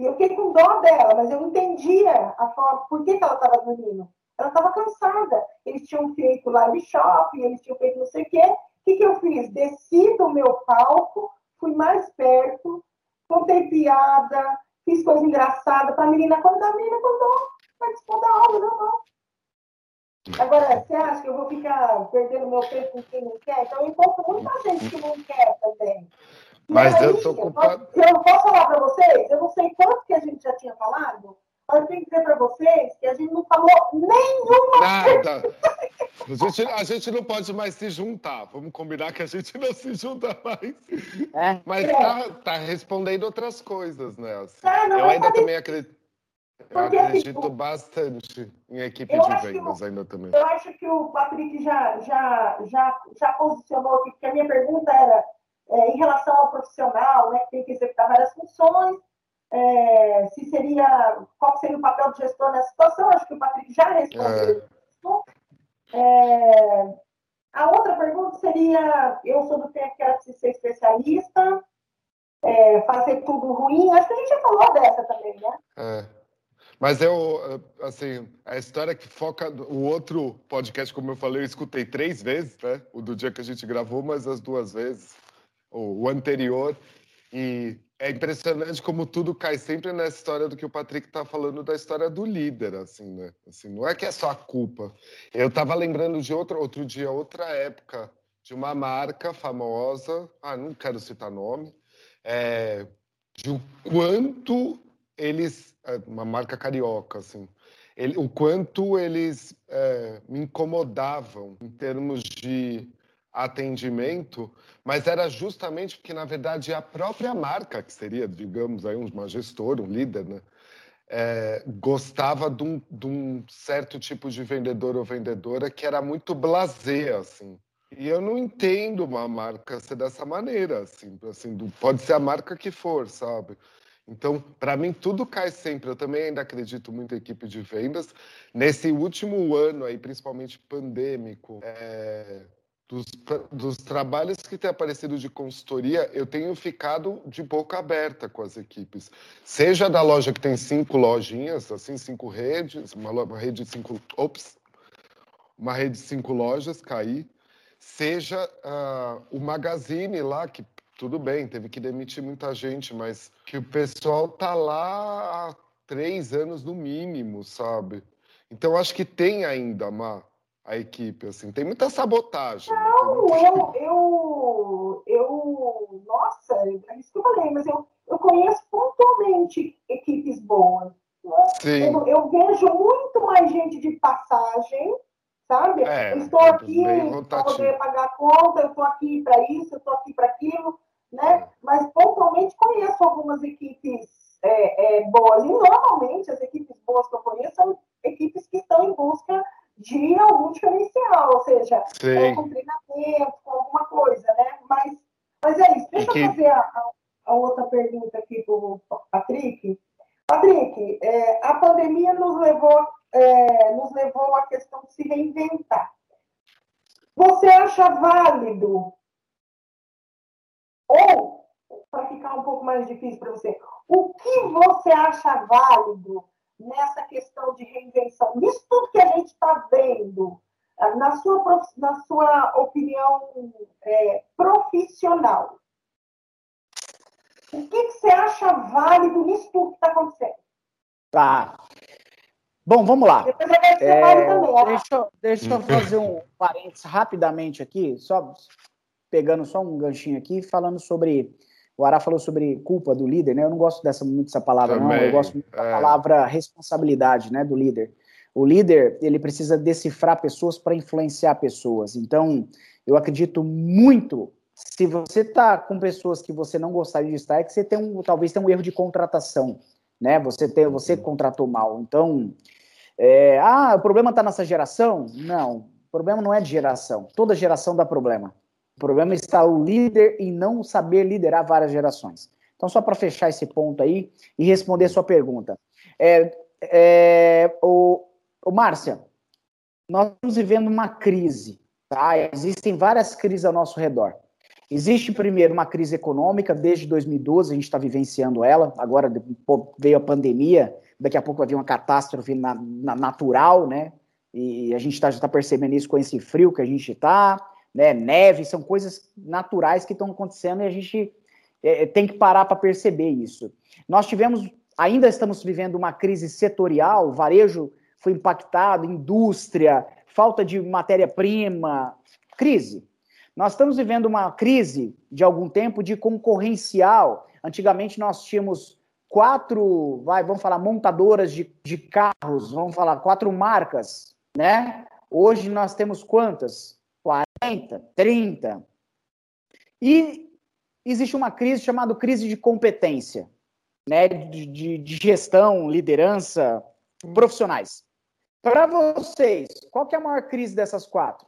E eu fiquei com dó dela, mas eu entendia a forma, por que, que ela estava dormindo. Ela estava cansada. Eles tinham feito live shopping, eles tinham feito não sei o quê. O que, que eu fiz? Desci do meu palco, fui mais perto, contei piada, fiz coisa engraçada para a menina acordar. A menina acordou, participou da aula, não, não. Agora, você acha que eu vou ficar perdendo meu tempo com quem não quer? Então, eu encontro muita gente que não quer também. Mas aí, eu tô ocupado. Eu, eu posso falar para vocês? Eu não sei quanto que a gente já tinha falado, mas eu tenho que dizer para vocês que a gente não falou nenhuma Nada. A gente, a gente não pode mais se juntar. Vamos combinar que a gente não se junta mais. É. Mas é. Tá, tá, respondendo outras coisas, né? Assim, é, eu ainda também acredito. Eu assim, acredito tipo, bastante em equipe de vendas o, ainda também. Eu acho que o Patrick já, já, já, já posicionou aqui, porque a minha pergunta era é, em relação ao profissional, né, que tem que executar várias funções, é, se seria, qual seria o papel do gestor nessa situação, acho que o Patrick já respondeu é. é. a outra pergunta seria, eu sou do tempo que era de ser especialista, é, fazer tudo ruim, acho que a gente já falou dessa também, né? É. Mas eu, assim, a história que foca. O outro podcast, como eu falei, eu escutei três vezes, né? O do dia que a gente gravou, mas as duas vezes. O, o anterior. E é impressionante como tudo cai sempre nessa história do que o Patrick está falando da história do líder, assim, né? Assim, não é que é só a culpa. Eu estava lembrando de outro, outro dia, outra época, de uma marca famosa, ah, não quero citar nome, é, de o quanto eles, é, uma marca carioca, assim, ele, o quanto eles é, me incomodavam em termos de atendimento, mas era justamente porque, na verdade, a própria marca, que seria, digamos, aí uma gestora, um líder, né, é, gostava de um, de um, certo tipo de vendedor ou vendedora que era muito blasé, assim. E eu não entendo uma marca ser dessa maneira, assim, assim pode ser a marca que for, sabe? Então, para mim, tudo cai sempre. Eu também ainda acredito muito em equipe de vendas. Nesse último ano aí, principalmente pandêmico, é, dos, dos, trabalhos que têm aparecido de consultoria, eu tenho ficado de boca aberta com as equipes. Seja da loja que tem cinco lojinhas, assim, cinco redes, uma, uma rede de cinco. Ops! Uma rede de cinco lojas, caí. Seja uh, o Magazine lá, que tudo bem, teve que demitir muita gente, mas que o pessoal tá lá há três anos no mínimo, sabe? Então acho que tem ainda uma a equipe, assim, tem muita sabotagem. Né? Não, muita... eu, eu, eu, nossa, é isso que eu falei, mas eu, eu conheço pontualmente equipes boas. Né? Sim. Eu, eu vejo muito mais gente de passagem sabe? É, eu estou aqui para poder pagar a conta, eu estou aqui para isso, eu estou aqui para aquilo né? É. Mas pontualmente conheço algumas equipes é, é, boas. E normalmente as equipes boas que eu conheço são equipes que estão em busca de algum diferencial, ou seja, é, com treinamento, com alguma coisa, né? Mas, mas é isso. Deixa que... eu fazer a, a, outra pergunta aqui para o Patrick. Patrick, é, a pandemia nos levou, é, nos levou à questão de se reinventar. Você acha válido ou, para ficar um pouco mais difícil para você, o que você acha válido nessa questão de reinvenção? Nisso tudo que a gente está vendo, ah, na sua, na sua opinião é, profissional, o que, que, você acha válido nisso tudo que está acontecendo? Tá. Bom, vamos lá. É, também, deixa, deixa eu fazer um parênteses rapidamente aqui, só pegando só um ganchinho aqui, falando sobre. O Ará falou sobre culpa do líder, né? Eu não gosto dessa, muito dessa palavra, Também, não. Eu gosto muito da é. palavra responsabilidade, né? Do líder. O líder, ele precisa decifrar pessoas para influenciar pessoas. Então, eu acredito muito. Se você está com pessoas que você não gostaria de estar, é que você tem um, talvez tenha um erro de contratação, né? Você tem, você contratou mal. Então, é, ah, o problema está nessa geração? Não, o problema não é de geração. Toda geração dá problema. O problema está o líder em não saber liderar várias gerações. Então, só para fechar esse ponto aí e responder a sua pergunta. É, é, o, o Márcia, nós estamos vivendo uma crise, tá? Existem várias crises ao nosso redor. Existe, primeiro, uma crise econômica, desde 2012 a gente está vivenciando ela, agora veio a pandemia, daqui a pouco vai vir uma catástrofe na, na, natural, né? E a gente tá, já está percebendo isso com esse frio que a gente está né, neve, são coisas naturais que estão acontecendo e a gente é, é tem que parar para perceber isso. Nós tivemos, ainda estamos vivendo uma crise setorial, varejo foi impactado, indústria, falta de matéria-prima, crise. Nós estamos vivendo uma crise de algum tempo de concorrencial. Antigamente nós tínhamos quatro, vai, vamos falar, montadoras de, de carros, vamos falar, quatro marcas, né? Hoje nós temos quantas? 40, 30. E existe uma crise chamada crise de competência, né, de, de, de gestão, liderança, profissionais. Para vocês, qual que é a maior crise dessas quatro?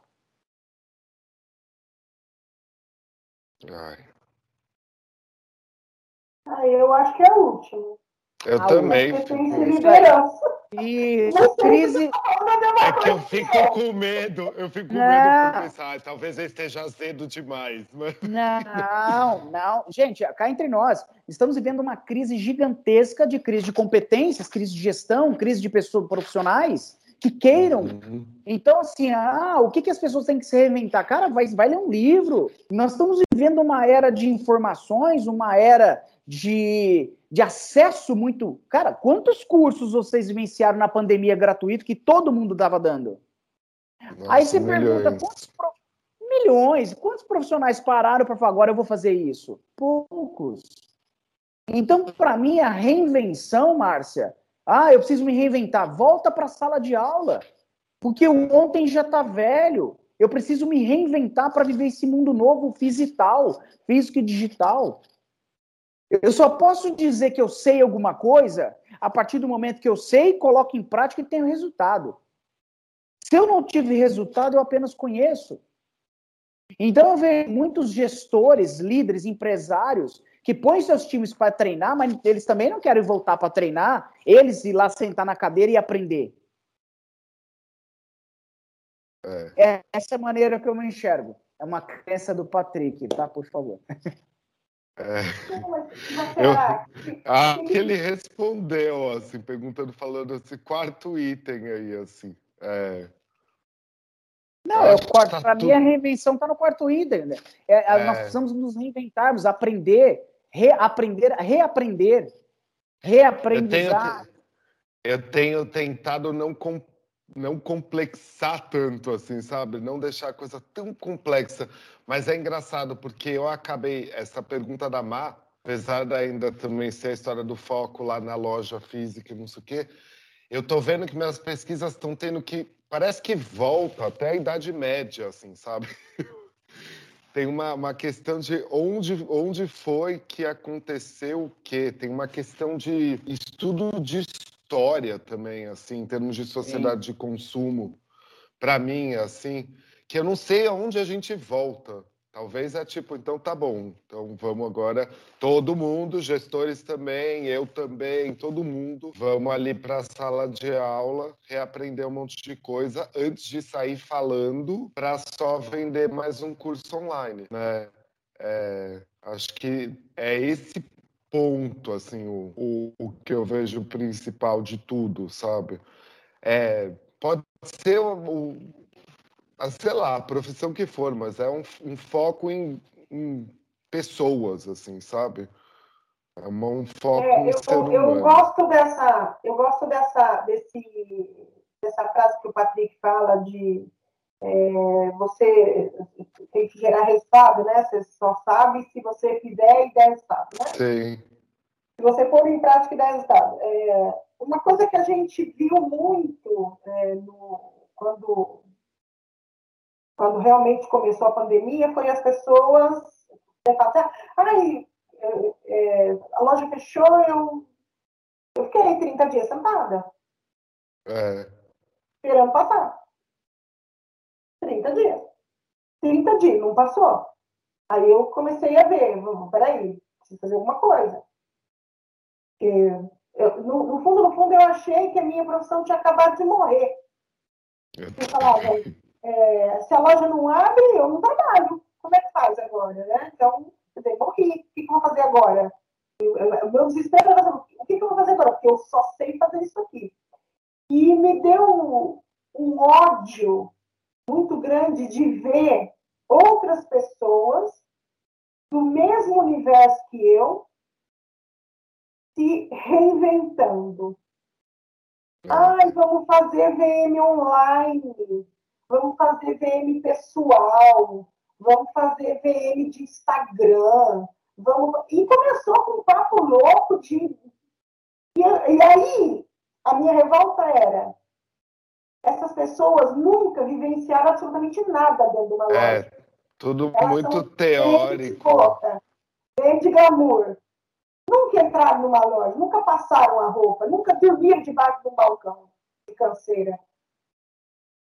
Ai. Ah, eu acho que é a última. Eu também. Liderança. Isso, crise. É que eu fico com medo, eu fico com medo de pensar, talvez eu esteja azedo demais. Mas... Não, não. Gente, cá entre nós, estamos vivendo uma crise gigantesca de crise de competências, crise de gestão, crise de pessoas profissionais que queiram. Uhum. Então, assim, ah, o que, que as pessoas têm que se reinventar? Cara, vai, vai ler um livro. Nós estamos vivendo uma era de informações, uma era de, de acesso muito. Cara, quantos cursos vocês vivenciaram na pandemia gratuito que todo mundo estava dando? Nossa, Aí você milhões. pergunta, quantos milhões? Quantos profissionais pararam para falar, agora eu vou fazer isso? Poucos. Então, para mim, a reinvenção, Márcia, ah, eu preciso me reinventar. Volta para a sala de aula, porque o ontem já está velho. Eu preciso me reinventar para viver esse mundo novo, fisical, físico e digital. Eu só posso dizer que eu sei alguma coisa a partir do momento que eu sei, coloco em prática e tenho resultado. Se eu não tive resultado, eu apenas conheço. Então eu vejo muitos gestores, líderes, empresários que põem seus times para treinar, mas eles também não querem voltar para treinar, eles ir lá sentar na cadeira e aprender. É. é essa maneira que eu me enxergo. É uma crença do Patrick, tá? Por favor. É. Eu, ah, que ele respondeu, assim, perguntando, falando esse quarto item aí, assim. É. Não, é o quarto. Tá para tudo... mim, a reinvenção está no quarto item. Né? É, é. Nós precisamos nos reinventarmos, aprender reaprender, reaprender, reaprendizar. Eu tenho, eu tenho tentado não, com, não complexar tanto, assim, sabe? Não deixar a coisa tão complexa. Mas é engraçado, porque eu acabei, essa pergunta da Má, apesar de ainda também ser a história do foco lá na loja física e não sei o quê, eu tô vendo que minhas pesquisas estão tendo que. Parece que volta até a Idade Média, assim, sabe? tem uma, uma questão de onde, onde foi que aconteceu o quê? Tem uma questão de estudo de história também, assim, em termos de sociedade Sim. de consumo. Para mim, assim, que eu não sei aonde a gente volta. Talvez é tipo, então tá bom, então vamos agora, todo mundo, gestores também, eu também, todo mundo, vamos ali para a sala de aula, reaprender um monte de coisa antes de sair falando para só vender mais um curso online, né? É, acho que é esse ponto, assim, o, o, o que eu vejo principal de tudo, sabe? É, pode ser o, ah, sei lá, a profissão que for, mas é um, um foco em, em, pessoas, assim, sabe? É um foco é, em eu, ser humano. Eu gosto dessa, eu gosto dessa, desse, dessa frase que o Patrick fala de é, você tem que gerar resultado, né? Você só sabe se você fizer e der resultado, né? Sim. Se você pôr em prática e der resultado. É, uma coisa que a gente viu muito é, no, quando quando realmente começou a pandemia, foi as pessoas falar ai, é, é, a loja fechou, eu, eu fiquei 30 dias sentada. É. Esperando passar. 30 dias. 30 dias, não passou. Aí eu comecei a ver, peraí, preciso fazer alguma coisa. Eu, no, no, fundo, no fundo, eu achei que a minha profissão tinha acabado de morrer. Eu falava, é, se a loja não abre, eu não trabalho. Como é que faz agora, né? Então, eu morri. O que, que eu vou fazer agora? o meu desespero era o que, que eu vou fazer agora? Porque eu só sei fazer isso aqui. E me deu um ódio muito grande de ver outras pessoas do mesmo universo que eu se reinventando. É. Ai, vamos fazer VM online vamos fazer VM pessoal, vamos fazer VM de Instagram, vamos... e começou com um papo louco de. E, e aí, a minha revolta era: essas pessoas nunca vivenciaram absolutamente nada dentro de uma é, loja. É, tudo Elas muito teórico. Bem de glamour. Nunca entraram numa loja, nunca passaram a roupa, nunca dormiram debaixo de um balcão de canseira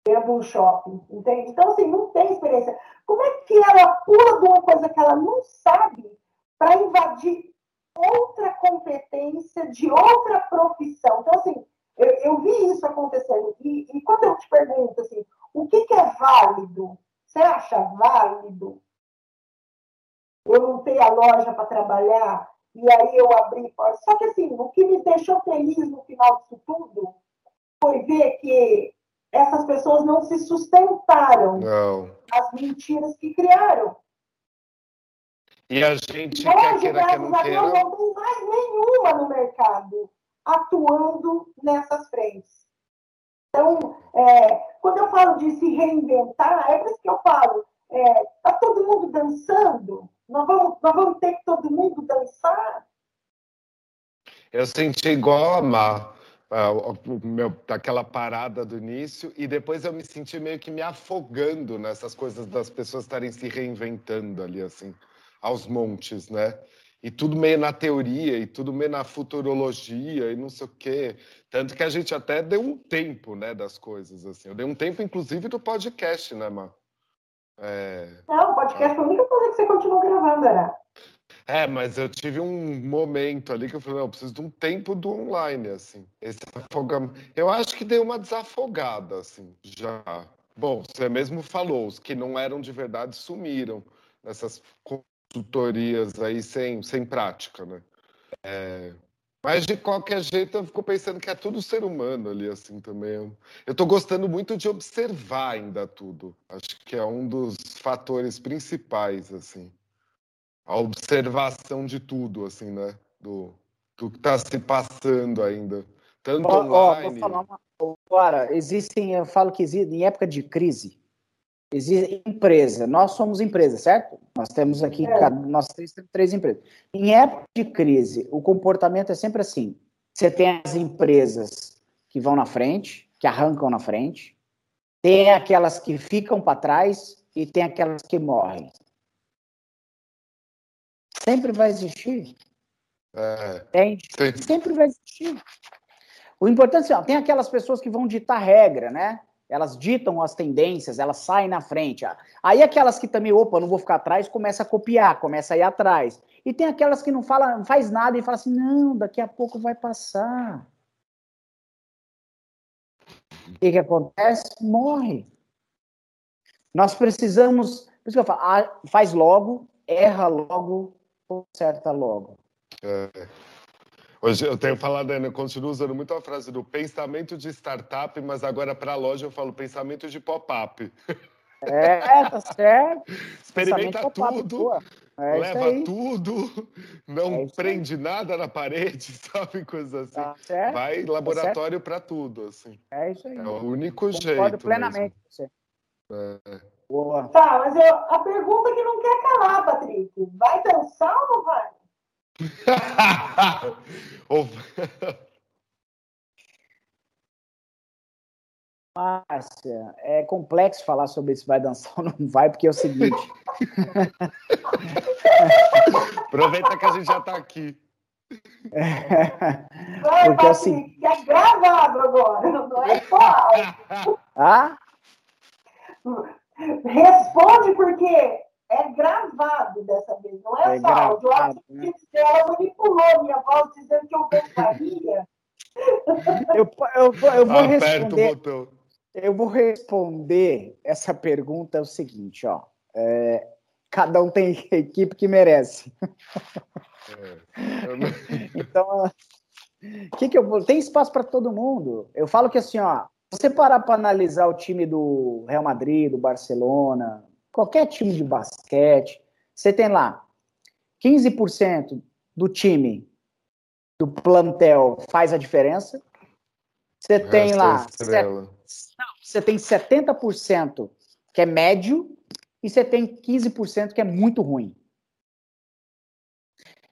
dentro do shopping, entende? Então, assim, não tem experiência. Como é que ela pula de uma coisa que ela não sabe para invadir outra competência de outra profissão. Então, assim, eu, eu vi isso acontecendo. E, e, quando eu te pergunto, assim, o que, que é válido? Você acha válido eu não ter a loja para trabalhar e aí eu abri. Só que, assim, o que me deixou feliz no final disso tudo foi ver que essas pessoas não se sustentaram não. as mentiras que criaram. E a gente Hoje, quer queira que não queira... não tem mais nenhuma no mercado atuando nessas frentes. Então, é, quando eu falo de se reinventar, é por isso que eu falo, está é, tá todo mundo dançando, nós vamos, nós vamos ter que todo mundo dançar? Eu senti igual a Mar, meu, daquela parada do início, e depois eu me senti meio que me afogando nessas coisas das pessoas estarem se reinventando ali, assim aos montes, né? E tudo meio na teoria, e tudo meio na futurologia, e não sei o quê. Tanto que a gente até deu um tempo, né, das coisas, assim. Eu dei um tempo, inclusive, do podcast, né, Má? É... Não, o podcast foi a única coisa que você continuou gravando, era. É, mas eu tive um momento ali que eu falei, não, eu preciso de um tempo do online, assim. Esse afogamento. Eu acho que deu uma desafogada, assim, já. Bom, você mesmo falou, os que não eram de verdade sumiram nessas tutorias aí sem, sem prática, né? É, mas de qualquer jeito eu fico pensando que é tudo ser humano ali assim também. Eu estou gostando muito de observar ainda tudo. Acho que é um dos fatores principais assim. A observação de tudo assim, né? Do, do que está se passando ainda. Tanto ó, online. Ó, vou falar uma... Agora, existem, eu falo que existem, em época de crise, Existe empresa, nós somos empresa, certo? Nós temos aqui, é. nós três, três empresas. Em época de crise, o comportamento é sempre assim. Você tem as empresas que vão na frente, que arrancam na frente, tem aquelas que ficam para trás e tem aquelas que morrem. Sempre vai existir. É, Sempre vai existir. O importante é, tem aquelas pessoas que vão ditar regra, né? Elas ditam as tendências, elas saem na frente. Aí aquelas que também, opa, não vou ficar atrás, começa a copiar, começa a ir atrás. E tem aquelas que não fala, não faz nada e fala assim, não, daqui a pouco vai passar. O que, que acontece? Morre. Nós precisamos, por isso que eu falo, faz logo, erra logo, conserta logo. É. Hoje eu tenho falado, eu continuo usando muito a frase do pensamento de startup, mas agora para a loja eu falo pensamento de pop-up. É, tá certo. Experimenta tudo, é leva tudo, não é prende aí. nada na parede, sabe? Coisas assim. Tá certo. Vai tá laboratório para tudo, assim. É isso aí. É o único Concordo jeito. Concordo plenamente com você. É. Boa. Tá, mas eu, a pergunta que não quer calar, Patrick. Vai dançar ou não vai? Márcia, é complexo falar sobre se vai dançar ou não vai, porque é o seguinte. Aproveita que a gente já está aqui. É, porque é, assim, é gravado agora, não é só Ah? Responde porque é gravado dessa vez, não é, é só áudio. Né? Ela manipulou minha voz dizendo que eu gostaria. Eu, eu, eu vou responder. Eu vou responder essa pergunta é o seguinte, ó. É, cada um tem a equipe que merece. É. então, que que eu vou? Tem espaço para todo mundo. Eu falo que assim, ó, você parar para analisar o time do Real Madrid, do Barcelona, qualquer time de basquete, você tem lá 15% do time do plantel faz a diferença. Você tem é lá. você tem 70% que é médio e você tem 15% que é muito ruim.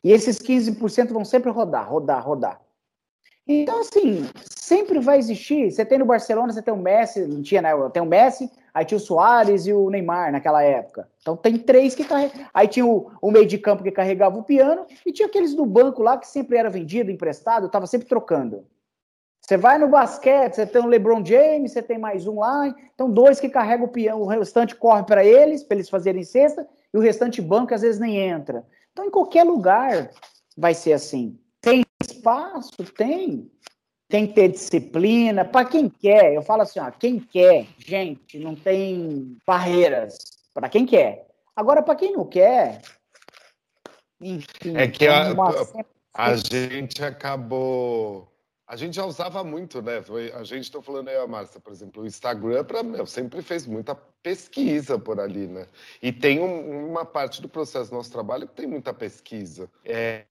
E esses 15% vão sempre rodar, rodar, rodar. Então, assim, sempre vai existir. Você tem no Barcelona, você tem o Messi, não tinha, né? Tem o Messi, aí tinha o Soares e o Neymar naquela época. Então tem três que carregam. Aí tinha o, o, meio de campo que carregava o piano, e tinha aqueles do banco lá que sempre era vendido, emprestado, estava sempre trocando. Você vai no basquete, você tem o LeBron James, você tem mais um lá, então dois que carregam o piano, o restante corre para eles, para eles fazerem cesta, e o restante banco às vezes nem entra. Então, em qualquer lugar, vai ser assim. Tem espaço? Tem. Tem que ter disciplina. Para quem quer, eu falo assim, ó, quem quer, gente, não tem barreiras. Para quem quer. Agora, para quem não quer, enfim. É que a, a gente acabou a gente já usava muito, né? A gente está falando aí, a Márcia, por exemplo, o Instagram para sempre fez muita pesquisa por ali, né? E tem um, uma parte do processo do nosso trabalho que tem muita pesquisa. É,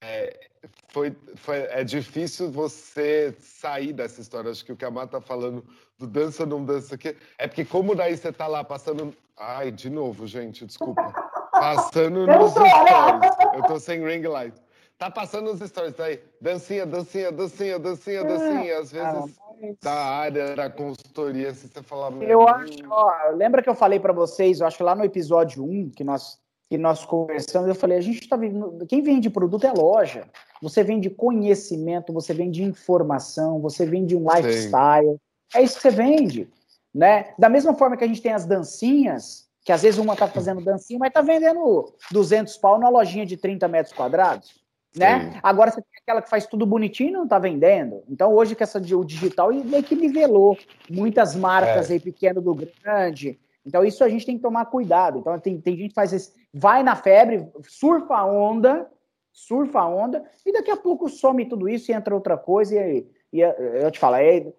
foi, foi, é difícil você sair dessa história. Acho que o que a Márcia está falando do dança não dança aqui é porque como daí você está lá passando, ai, de novo, gente, desculpa, passando nos stories. Eu tô sem ring light. Tá passando os stories aí, dancinha, dancinha, dancinha, dancinha, dancinha. Às vezes, da área da consultoria, se você falar... Eu acho, ó, lembra que eu falei para vocês, eu acho que lá no episódio 1, que nós, que nós conversamos, eu falei, a gente tá vendo, quem vende produto é loja. Você vende conhecimento, você vende informação, você vende um lifestyle. Sim. É isso que você vende, né? Da mesma forma que a gente tem as dancinhas, que às vezes uma tá fazendo dancinha, mas tá vendendo 200 pau numa lojinha de 30 metros quadrados né? Agora você tem aquela que faz tudo bonitinho e não está vendendo. Então, hoje que essa o digital meio que nivelou muitas marcas é. aí, pequeno do grande. Então, isso a gente tem que tomar cuidado. Então, tem, tem gente que faz esse, vai na febre, surfa a onda, surfa a onda, e daqui a pouco some tudo isso e entra outra coisa. E, e eu te falo, é,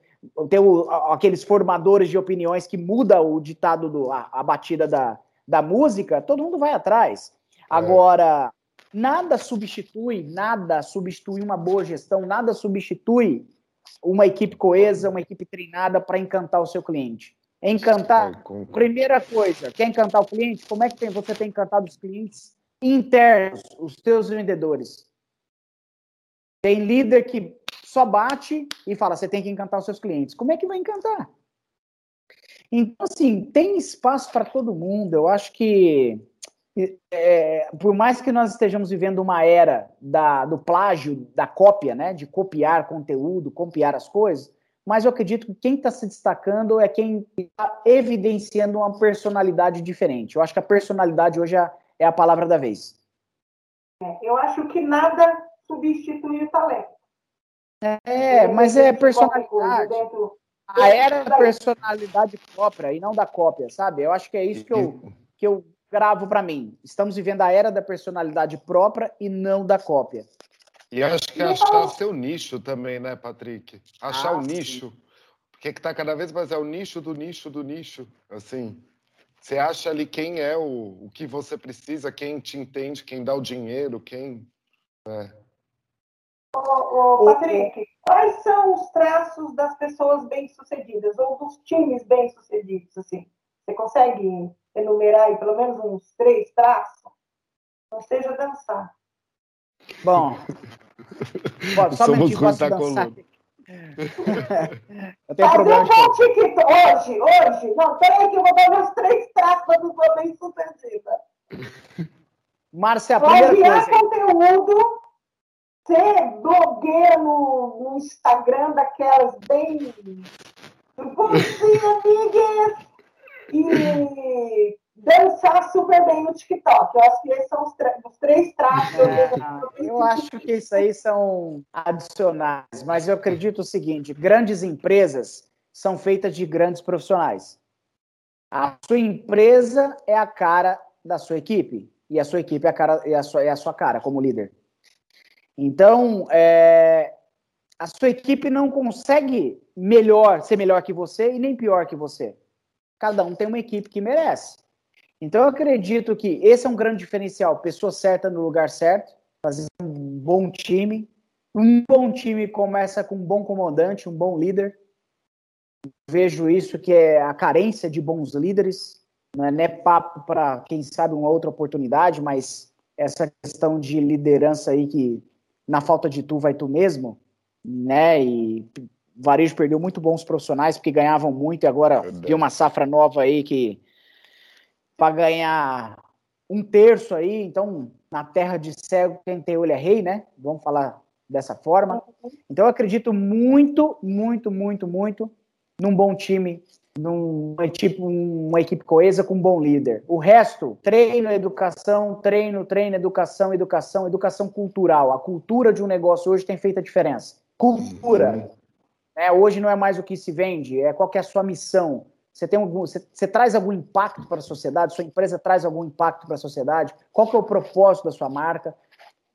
tem o, aqueles formadores de opiniões que muda o ditado, do, a, a batida da, da música, todo mundo vai atrás. É. Nada substitui, nada substitui uma boa gestão, nada substitui uma equipe coesa, uma equipe treinada para encantar o seu cliente. Encantar, primeira coisa, quer encantar o cliente? Como é que tem, você tem encantado os clientes internos, os seus vendedores? Tem líder que só bate e fala, você tem que encantar os seus clientes. Como é que vai encantar? Então, assim, tem espaço para todo mundo. Eu acho que é, por mais que nós estejamos vivendo uma era da, do plágio, da cópia, né, de copiar conteúdo, copiar as coisas, mas eu acredito que quem está se destacando é quem está evidenciando uma personalidade diferente. Eu acho que a personalidade hoje é, é a palavra da vez. É, eu acho que nada substitui o talento. É, mas é personalidade. Dentro, a era da personalidade própria e não da cópia, sabe? Eu acho que é isso que eu, que eu gravo para mim. Estamos vivendo a era da personalidade própria e não da cópia. E acho que achar o seu nicho também, né, Patrick? Achar ah, o nicho. Porque que tá cada vez mais é o nicho do nicho do nicho. Assim, você acha ali quem é o, o que você precisa, quem te entende, quem dá o dinheiro, quem. É. Ô, ô, Patrick, quais são os traços das pessoas bem-sucedidas ou dos times bem-sucedidos? Assim, você consegue enumerar aí pelo menos uns três traços, não seja dançar. Bom, pode, só Somos um posso dançar. eu tenho Fazer problema. Um TikTok hoje, hoje. Não, peraí que eu vou dar meus três traços do Sou Bem Sucedida. Márcia, a primeira Criar conteúdo, ser blogueira no, no Instagram daquelas bem... Bom dia, amigas! E dançar super bem no TikTok. Eu acho que esses são os, os três traços. É, eu acho que isso aí são adicionais, mas eu acredito o seguinte: grandes empresas são feitas de grandes profissionais. A sua empresa é a cara da sua equipe e a sua equipe é a, cara, é a, sua, é a sua cara como líder. Então, é, a sua equipe não consegue melhor ser melhor que você e nem pior que você. Cada um tem uma equipe que merece. Então eu acredito que esse é um grande diferencial. Pessoa certa no lugar certo, fazer um bom time. Um bom time começa com um bom comandante, um bom líder. Vejo isso que é a carência de bons líderes. Não é, não é papo para quem sabe uma outra oportunidade, mas essa questão de liderança aí que na falta de tu vai tu mesmo, né? E o varejo perdeu muito bons profissionais porque ganhavam muito e agora Verdade. tem uma safra nova aí que para ganhar um terço aí, então na terra de cego quem tem olho é rei, né? Vamos falar dessa forma. Então eu acredito muito, muito, muito, muito num bom time numa equipe, uma equipe coesa com um bom líder. O resto, treino, educação, treino, treino, educação, educação, educação cultural. A cultura de um negócio hoje tem feito a diferença. Cultura. Uhum. É, hoje não é mais o que se vende, é qual é a sua missão. Você, tem algum, você, você traz algum impacto para a sociedade? Sua empresa traz algum impacto para a sociedade? Qual é o propósito da sua marca?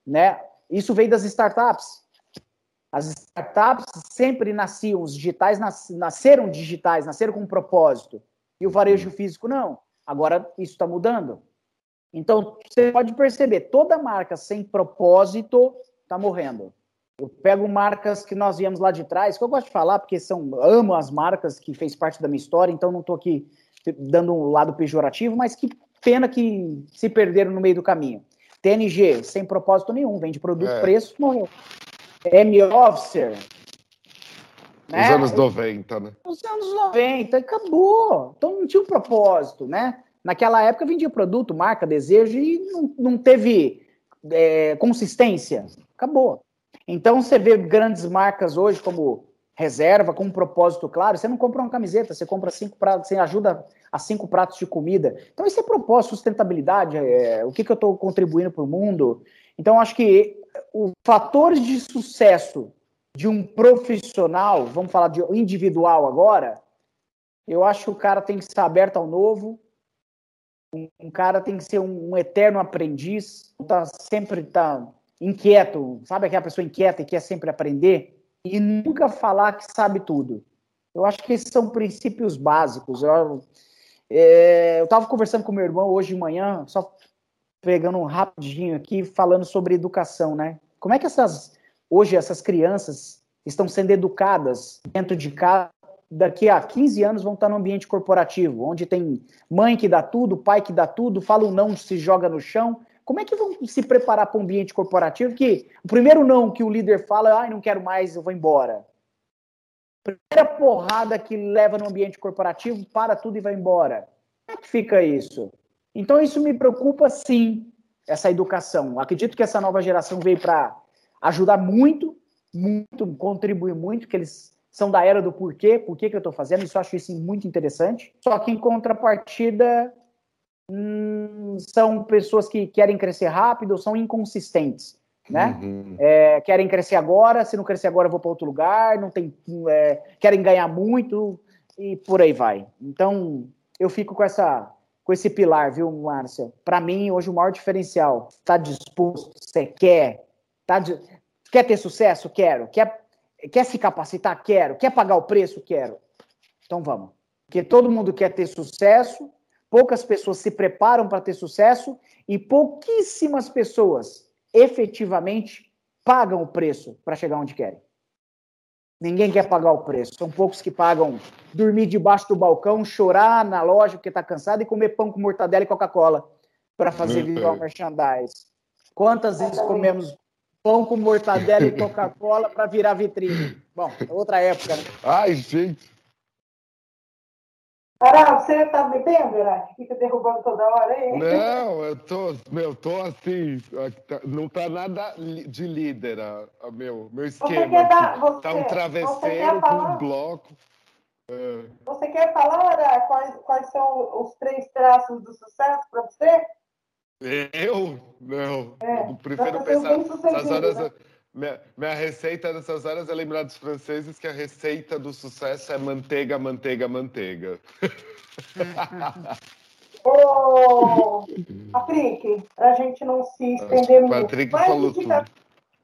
Né? Isso veio das startups. As startups sempre nasciam, os digitais nas, nasceram digitais, nasceram com um propósito. E o varejo físico não. Agora isso está mudando. Então você pode perceber, toda marca sem propósito está morrendo. Eu pego marcas que nós viemos lá de trás, que eu gosto de falar, porque são amo as marcas que fez parte da minha história, então não estou aqui dando um lado pejorativo, mas que pena que se perderam no meio do caminho. TNG, sem propósito nenhum, vende produto, é. preço, morreu. M-Officer. Né? Os anos 90, né? Os anos 90, acabou. Então não tinha um propósito, né? Naquela época vendia produto, marca, desejo e não, não teve é, consistência. Acabou. Então você vê grandes marcas hoje como reserva, com um propósito claro. Você não compra uma camiseta, você compra cinco pratos, você ajuda a cinco pratos de comida. Então esse é propósito, sustentabilidade, é, o que, que eu estou contribuindo para o mundo. Então acho que os fatores de sucesso de um profissional, vamos falar de individual agora, eu acho que o cara tem que estar aberto ao novo, um, cara tem que ser um, um eterno aprendiz, tá sempre tá inquieto, sabe aquela pessoa inquieta e quer sempre aprender e nunca falar que sabe tudo. Eu acho que esses são princípios básicos. Eu é, estava conversando com meu irmão hoje de manhã, só pegando um rapidinho aqui, falando sobre educação, né? Como é que essas hoje essas crianças estão sendo educadas dentro de casa? Daqui a 15 anos vão estar no ambiente corporativo, onde tem mãe que dá tudo, pai que dá tudo, fala um não, se joga no chão. Como é que vão se preparar para um ambiente corporativo que o primeiro não que o líder fala, ai, não quero mais, eu vou embora. Primeira porrada que leva no ambiente corporativo, para tudo e vai embora. Como é que fica isso? Então, isso me preocupa sim, essa educação. Acredito que essa nova geração veio para ajudar muito, muito, contribuir muito, que eles são da era do porquê, por que, que eu estou fazendo, isso eu acho isso muito interessante. Só que em contrapartida, hum, são pessoas que querem crescer rápido, são inconsistentes. Né? Uhum. É, querem crescer agora, se não crescer agora, eu vou para outro lugar, não tem, é, querem ganhar muito e por aí vai. Então, eu fico com essa com esse pilar, viu, Márcia? Para mim, hoje, o maior diferencial, está disposto, você quer, tá de... quer ter sucesso? Quero. Quer, quer se capacitar? Quero. Quer pagar o preço? Quero. Então vamos. Porque todo mundo quer ter sucesso, poucas pessoas se preparam para ter sucesso e pouquíssimas pessoas efetivamente pagam o preço para chegar onde querem. Ninguém quer pagar o preço. São poucos que pagam dormir debaixo do balcão, chorar na loja porque está cansado e comer pão com mortadela e Coca-Cola para fazer o merchandise. Quantas vezes comemos pão com mortadela e Coca-Cola para virar vitrine? Bom, é outra época, né? Ai, gente. Caralho, você tá bebendo, Iraque? Fica derrubando toda hora aí? Não, eu tô, meu, tô assim, tá, não tá nada de líder, meu, meu esquema. Você dar, você, tá um travesseiro com um bloco. É. Você quer falar quais, quais são os três traços do sucesso para você? Eu? Não. É, eu prefiro pensar. Essas horas, né? Minha, minha receita nessas horas é lembrar dos franceses que a receita do sucesso é manteiga, manteiga, manteiga. Ô, Patrick, para a gente não se estender muito. Patrick quais, falou indica... tudo.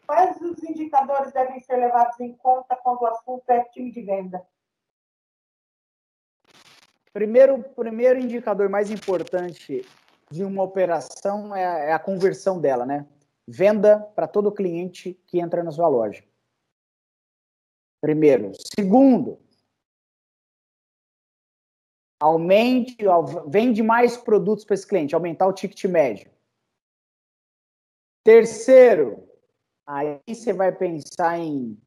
quais os indicadores devem ser levados em conta quando o assunto é time de venda? Primeiro, primeiro indicador mais importante de uma operação é a, é a conversão dela, né? Venda para todo cliente que entra na sua loja. Primeiro. Segundo, aumente, vende mais produtos para esse cliente, aumentar o ticket médio. Terceiro, aí você vai pensar em,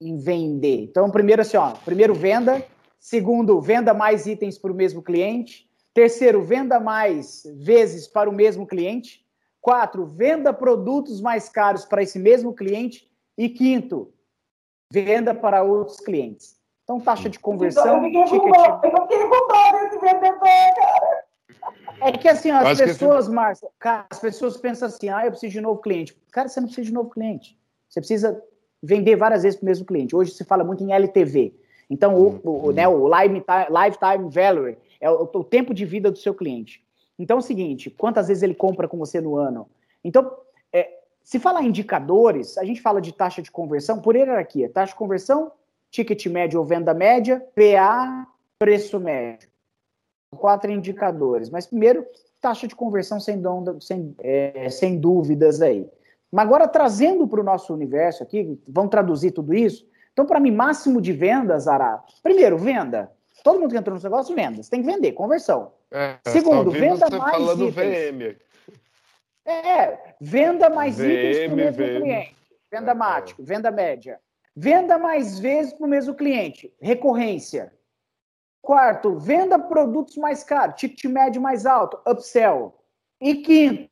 em vender. Então, primeiro assim, ó, primeiro venda, segundo, venda mais itens para o mesmo cliente, terceiro, venda mais vezes para o mesmo cliente, Quatro, venda produtos mais caros para esse mesmo cliente. E quinto, venda para outros clientes. Então, taxa de conversão. Eu com dó, eu fiquei com dó desse vendedor, cara. É que assim, ó, as pessoas, Márcia, as pessoas pensam assim, ah, eu preciso de novo cliente. Cara, você não precisa de novo cliente. Você precisa vender várias vezes para o mesmo cliente. Hoje se fala muito em LTV. Então, o, o, né, o Lifetime Value é o, o, tempo de vida do seu cliente. Então, é o seguinte, quantas vezes ele compra com você no ano? Então, é, se falar indicadores, a gente fala de taxa de conversão por hierarquia. Taxa de conversão, ticket médio ou venda média, PA, preço médio. Quatro indicadores. Mas primeiro, taxa de conversão sem, sem, é, sem dúvidas aí. Mas agora, trazendo para o nosso universo aqui, vamos traduzir tudo isso. Então, para mim, máximo de vendas, Ará. Primeiro, venda. Todo mundo que entrou no negócio, venda. Você tem que vender, conversão. É, Segundo, venda mais falando itens. VM. É, venda mais VM, itens para o mesmo VM. cliente. Venda é, mático, venda média. Venda mais vezes para o mesmo cliente. Recorrência. Quarto, venda produtos mais caros, ticket médio mais alto, upsell. E quinto,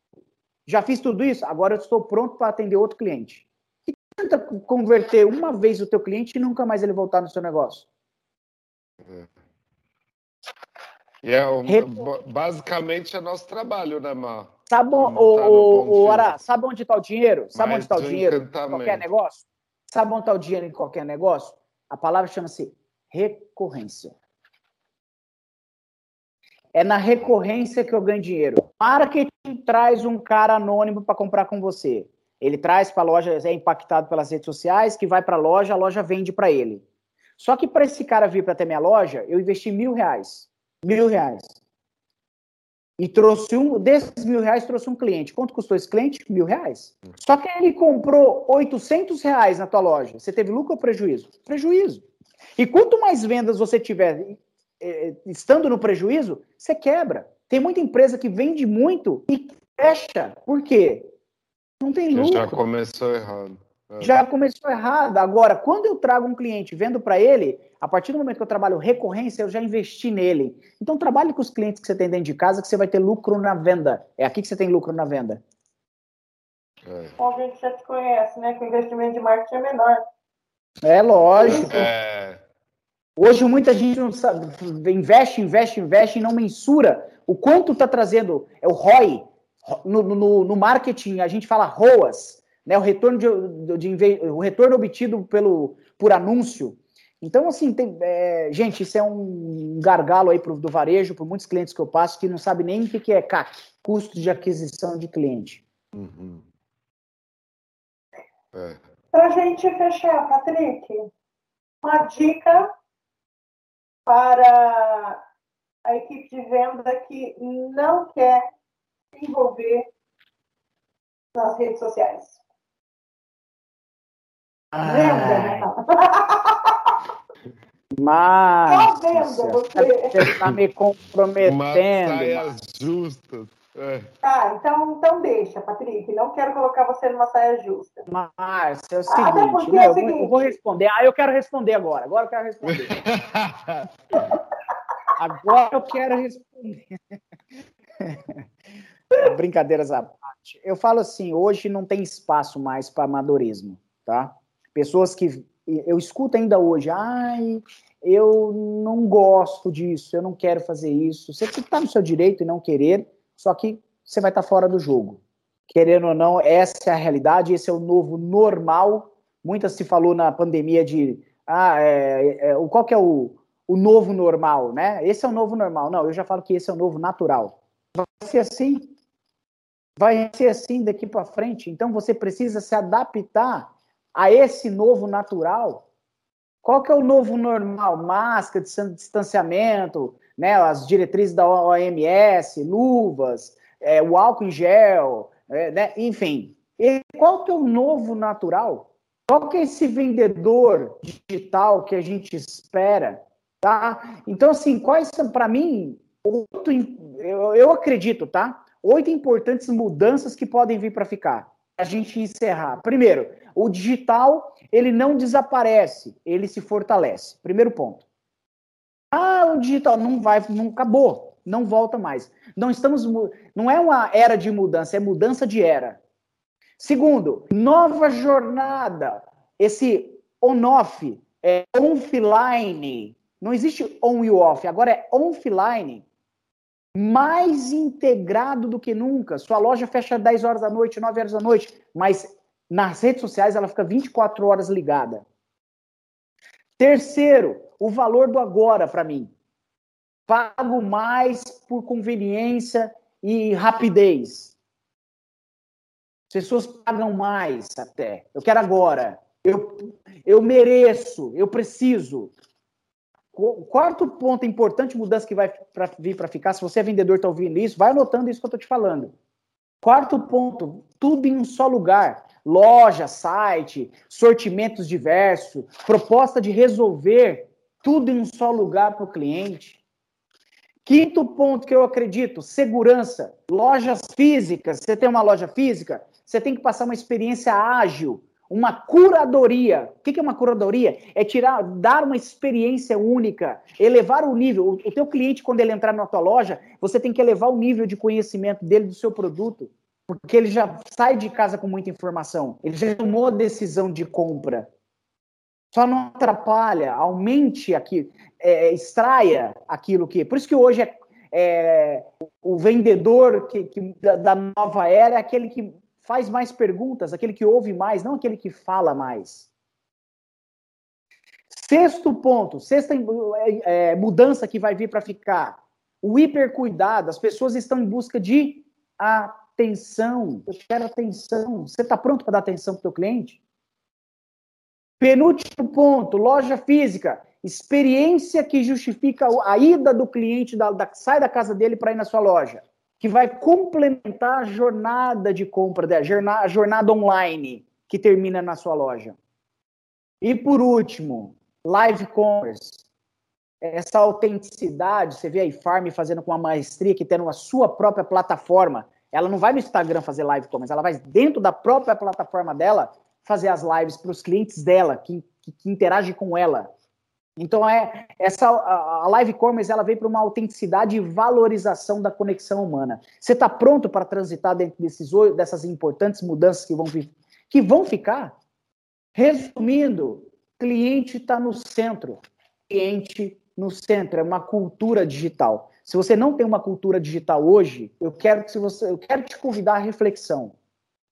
já fiz tudo isso, agora eu estou pronto para atender outro cliente. E tenta converter uma vez o teu cliente e nunca mais ele voltar no seu negócio. E é o, basicamente é nosso trabalho, né, Mar? Sabe, o, o, o Ara, sabe onde está o dinheiro? Sabe Mais onde está o dinheiro em qualquer negócio? Sabe onde está o dinheiro em qualquer negócio? A palavra chama-se recorrência. É na recorrência que eu ganho dinheiro. Marketing traz um cara anônimo para comprar com você. Ele traz para a loja, é impactado pelas redes sociais, que vai para a loja, a loja vende para ele. Só que para esse cara vir para ter minha loja, eu investi mil reais. Mil reais. E trouxe um, desses mil reais, trouxe um cliente. Quanto custou esse cliente? Mil reais. Só que ele comprou 800 reais na tua loja. Você teve lucro ou prejuízo? Prejuízo. E quanto mais vendas você tiver é, estando no prejuízo, você quebra. Tem muita empresa que vende muito e fecha. Por quê? Não tem lucro. Já começou errado. É. Já começou errado. Agora, quando eu trago um cliente vendo para ele, a partir do momento que eu trabalho recorrência, eu já investi nele. Então, trabalhe com os clientes que você tem dentro de casa, que você vai ter lucro na venda. É aqui que você tem lucro na venda. É. Bom, a gente já te conhece, né? Que o investimento de marketing é menor. É lógico. É. Hoje muita gente não sabe, investe, investe, investe e não mensura o quanto está trazendo. É o ROI. No, no, no, marketing a gente fala ROAS, né? O retorno, de, de, de, o retorno obtido pelo, por anúncio. Então, assim, tem, é, gente, isso é um gargalo aí pro, do varejo, por muitos clientes que eu passo, que não sabem nem o que, que é CAC, custo de aquisição de cliente. Uhum. É. Para a gente fechar, Patrick, uma dica para a equipe de venda que não quer se envolver nas redes sociais. Venda, né? Mas venda você está me comprometendo. Uma saias justas. É. Tá, então, então deixa, Patrick. Não quero colocar você numa saia justa. Márcia, é o seguinte, né, é o seguinte. Eu, vou responder. Ah, eu quero responder agora. Agora eu quero responder. agora eu quero responder. Brincadeiras à parte. Eu falo assim, hoje não tem espaço mais para amadorismo, tá? Pessoas que eu escuto ainda hoje, ai, eu não gosto disso, eu não quero fazer isso. Você está no seu direito e não querer, só que você vai estar fora do jogo. Querendo ou não, essa é a realidade, esse é o novo normal. Muitas se falou na pandemia de ah, é, é, qual que é o, o novo normal, né? Esse é o novo normal. Não, eu já falo que esse é o novo natural. Vai ser assim. Vai ser assim daqui para frente. Então você precisa se adaptar a esse novo natural. Qual que é o novo normal? Máscara, distanciamento, né, as diretrizes da OMS, luvas, é, o álcool em gel, é, né, enfim. E qual que é o novo natural? Qual que é esse vendedor digital que a gente espera? Tá? Então, assim, quais são, para mim, oito, eu, eu acredito, tá? Oito importantes mudanças que podem vir para ficar. A gente encerrar. Primeiro, o digital, ele não desaparece, ele se fortalece. Primeiro ponto. Ah, o digital não vai, não acabou, não volta mais. Não estamos, não é uma era de mudança, é mudança de era. Segundo, nova jornada. Esse on-off é offline. Não existe on e off, agora é offline. Mais integrado do que nunca. Sua loja fecha 10 horas da noite, 9 horas da noite, mas nas redes sociais ela fica 24 horas ligada. Terceiro, o valor do agora para mim. Pago mais por conveniência e rapidez. As pessoas pagam mais até. Eu quero agora. Eu, eu mereço, eu preciso. O quarto ponto importante, mudança que vai pra, vir para ficar, se você é vendedor e está ouvindo isso, vai anotando isso que eu estou te falando. Quarto ponto, tudo em um só lugar. Loja, site, sortimentos diversos, proposta de resolver tudo em um só lugar para o cliente. Quinto ponto que eu acredito, segurança. Lojas físicas. Você tem uma loja física, você tem que passar uma experiência ágil, uma curadoria. O que é uma curadoria? É tirar, dar uma experiência única, elevar o nível. O teu cliente, quando ele entrar na tua loja, você tem que elevar o nível de conhecimento dele do seu produto, porque ele já sai de casa com muita informação. Ele já tomou a decisão de compra. Só não atrapalha, aumente aqui, é, extraia aquilo que. Por isso que hoje é, é o vendedor que, que da, da nova era é aquele que faz mais perguntas, aquele que ouve mais, não aquele que fala mais. Sexto ponto, sexta é, é mudança que vai vir para ficar. O hipercuidado, as pessoas estão em busca de atenção. Eu quero atenção. Você está pronto para dar atenção para o teu cliente? Penúltimo ponto, loja física. Experiência que justifica a ida do cliente, da, da sai da casa dele para ir na sua loja que vai complementar a jornada de compra, a jornada online que termina na sua loja. E por último, live commerce. Essa autenticidade, você vê a Farm fazendo com uma maestria, que tendo a sua própria plataforma. Ela não vai no Instagram fazer live commerce, ela vai dentro da própria plataforma dela fazer as lives para os clientes dela, que, que, que interagem com ela. Então é essa a live commerce ela vem para uma autenticidade e valorização da conexão humana. Você está pronto para transitar dentro desses dessas importantes mudanças que vão que vão ficar? Resumindo, cliente está no centro. Cliente no centro é uma cultura digital. Se você não tem uma cultura digital hoje, eu quero que você eu quero te convidar à reflexão.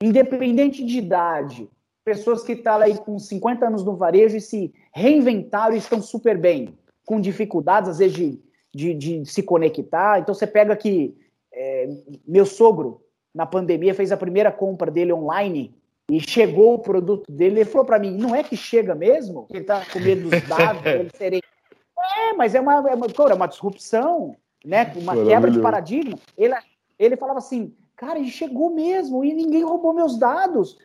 Independente de idade, pessoas que estão tá aí com 50 anos no varejo e se reinventaram e estão super bem, com dificuldades, às vezes, de, de, de se conectar. Então, você pega aqui, é, meu sogro, na pandemia, fez a primeira compra dele online e chegou o produto dele. Ele falou para mim: não é que chega mesmo? Ele está com medo dos dados, ele serem. É, mas é uma, é uma, é uma disrupção, né? uma quebra de paradigma. Ele, ele falava assim: cara, ele chegou mesmo e ninguém roubou meus dados.